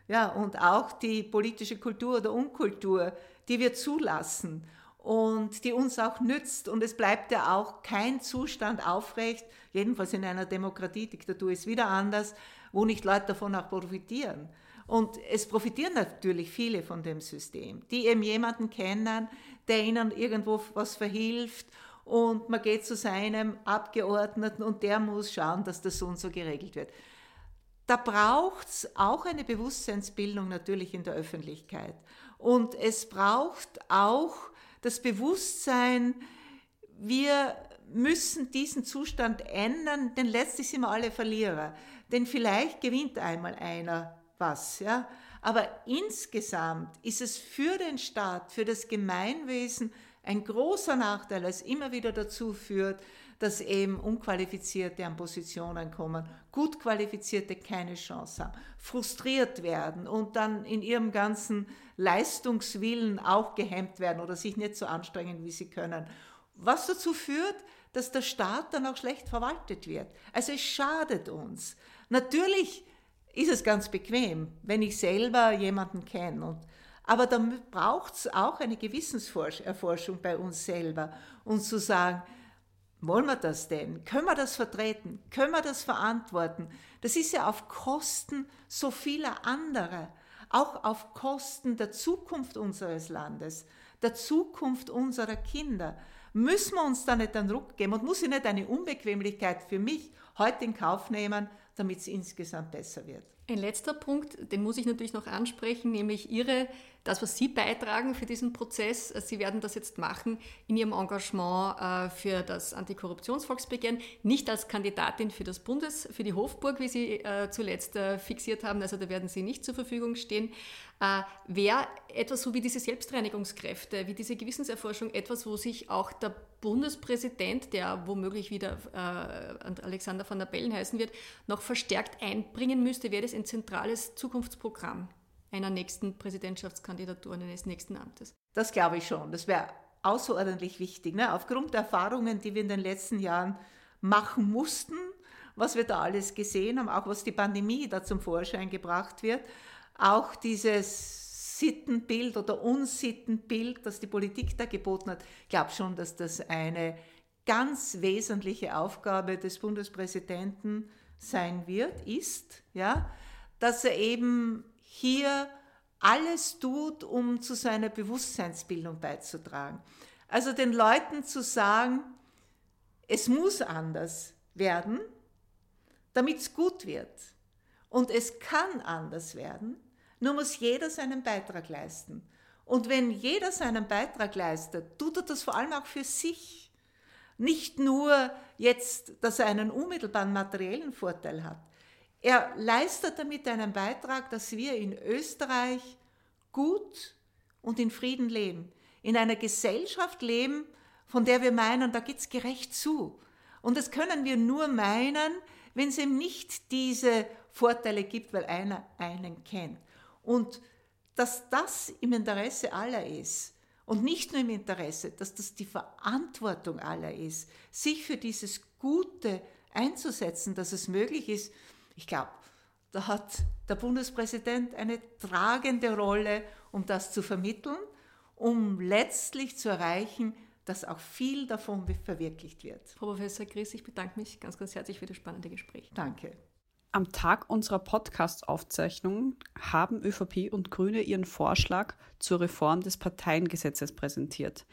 ja, und auch die politische Kultur oder Unkultur, die wir zulassen und die uns auch nützt. Und es bleibt ja auch kein Zustand aufrecht, jedenfalls in einer Demokratie, Diktatur ist wieder anders, wo nicht Leute davon auch profitieren. Und es profitieren natürlich viele von dem System, die eben jemanden kennen, der ihnen irgendwo was verhilft und man geht zu seinem Abgeordneten und der muss schauen, dass das so und so geregelt wird. Da braucht es auch eine Bewusstseinsbildung natürlich in der Öffentlichkeit. Und es braucht auch das Bewusstsein, wir müssen diesen Zustand ändern, denn letztlich sind wir alle Verlierer. Denn vielleicht gewinnt einmal einer was, ja. Aber insgesamt ist es für den Staat, für das Gemeinwesen ein großer Nachteil, das immer wieder dazu führt, dass eben Unqualifizierte an Positionen kommen, gut Qualifizierte keine Chance haben, frustriert werden und dann in ihrem ganzen Leistungswillen auch gehemmt werden oder sich nicht so anstrengen, wie sie können. Was dazu führt, dass der Staat dann auch schlecht verwaltet wird. Also es schadet uns. Natürlich ist es ganz bequem, wenn ich selber jemanden kenne. aber dann braucht es auch eine Gewissenserforschung bei uns selber und zu sagen, wollen wir das denn? Können wir das vertreten? Können wir das verantworten? Das ist ja auf Kosten so vieler anderer, auch auf Kosten der Zukunft unseres Landes, der Zukunft unserer Kinder. Müssen wir uns da nicht einen Ruck geben und muss ich nicht eine Unbequemlichkeit für mich heute in Kauf nehmen, damit es insgesamt besser wird? Ein letzter Punkt, den muss ich natürlich noch ansprechen, nämlich Ihre das, was Sie beitragen für diesen Prozess. Äh, Sie werden das jetzt machen in Ihrem Engagement äh, für das Antikorruptionsvolksbegehren, nicht als Kandidatin für das Bundes, für die Hofburg, wie Sie äh, zuletzt fixiert haben, also da werden Sie nicht zur Verfügung stehen. Wäre etwas so wie diese Selbstreinigungskräfte, wie diese Gewissenserforschung etwas, wo sich auch der Bundespräsident, der womöglich wieder Alexander van der Bellen heißen wird, noch verstärkt einbringen müsste, wäre das ein zentrales Zukunftsprogramm einer nächsten Präsidentschaftskandidatur, eines nächsten Amtes. Das glaube ich schon. Das wäre außerordentlich wichtig. Ne? Aufgrund der Erfahrungen, die wir in den letzten Jahren machen mussten, was wir da alles gesehen haben, auch was die Pandemie da zum Vorschein gebracht wird, auch dieses Sittenbild oder Unsittenbild, das die Politik da geboten hat, ich glaube schon, dass das eine ganz wesentliche Aufgabe des Bundespräsidenten sein wird, ist, ja, dass er eben hier alles tut, um zu seiner Bewusstseinsbildung beizutragen. Also den Leuten zu sagen, es muss anders werden, damit es gut wird. Und es kann anders werden, nur muss jeder seinen Beitrag leisten. Und wenn jeder seinen Beitrag leistet, tut er das vor allem auch für sich. Nicht nur jetzt, dass er einen unmittelbaren materiellen Vorteil hat. Er leistet damit einen Beitrag, dass wir in Österreich gut und in Frieden leben. In einer Gesellschaft leben, von der wir meinen, da geht es gerecht zu. Und das können wir nur meinen, wenn es eben nicht diese Vorteile gibt, weil einer einen kennt. Und dass das im Interesse aller ist und nicht nur im Interesse, dass das die Verantwortung aller ist, sich für dieses Gute einzusetzen, dass es möglich ist. Ich glaube, da hat der Bundespräsident eine tragende Rolle, um das zu vermitteln, um letztlich zu erreichen, dass auch viel davon verwirklicht wird. Frau Professor Chris, ich bedanke mich ganz, ganz herzlich für das spannende Gespräch. Danke. Am Tag unserer Podcast-Aufzeichnung haben ÖVP und Grüne ihren Vorschlag zur Reform des Parteiengesetzes präsentiert.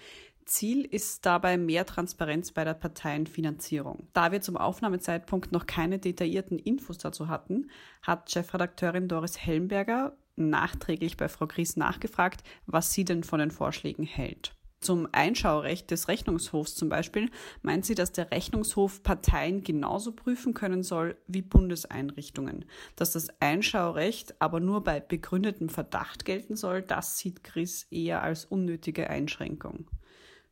Ziel ist dabei mehr Transparenz bei der Parteienfinanzierung. Da wir zum Aufnahmezeitpunkt noch keine detaillierten Infos dazu hatten, hat Chefredakteurin Doris Helmberger nachträglich bei Frau Gries nachgefragt, was sie denn von den Vorschlägen hält. Zum Einschaurecht des Rechnungshofs zum Beispiel meint sie, dass der Rechnungshof Parteien genauso prüfen können soll wie Bundeseinrichtungen. Dass das Einschaurecht aber nur bei begründetem Verdacht gelten soll, das sieht Chris eher als unnötige Einschränkung.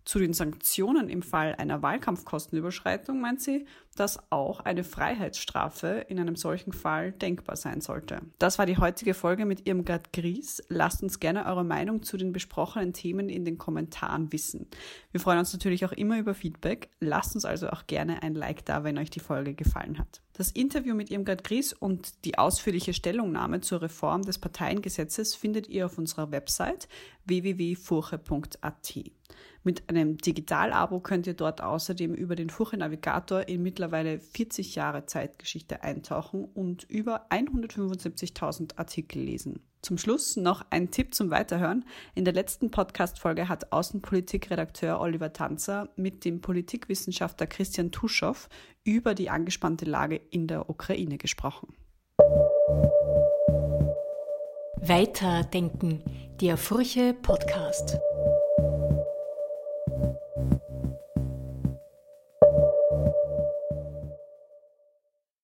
Zu den Sanktionen im Fall einer Wahlkampfkostenüberschreitung meint sie, dass auch eine Freiheitsstrafe in einem solchen Fall denkbar sein sollte. Das war die heutige Folge mit Irmgard Gries. Lasst uns gerne eure Meinung zu den besprochenen Themen in den Kommentaren wissen. Wir freuen uns natürlich auch immer über Feedback. Lasst uns also auch gerne ein Like da, wenn euch die Folge gefallen hat. Das Interview mit Irmgard Gries und die ausführliche Stellungnahme zur Reform des Parteiengesetzes findet ihr auf unserer Website www.furche.at. Mit einem Digital-Abo könnt ihr dort außerdem über den Furche Navigator in mittlerweile 40 Jahre Zeitgeschichte eintauchen und über 175.000 Artikel lesen. Zum Schluss noch ein Tipp zum Weiterhören. In der letzten Podcast-Folge hat Außenpolitik-Redakteur Oliver Tanzer mit dem Politikwissenschaftler Christian Tuschow über die angespannte Lage in der Ukraine gesprochen. Weiterdenken, der Furche Podcast.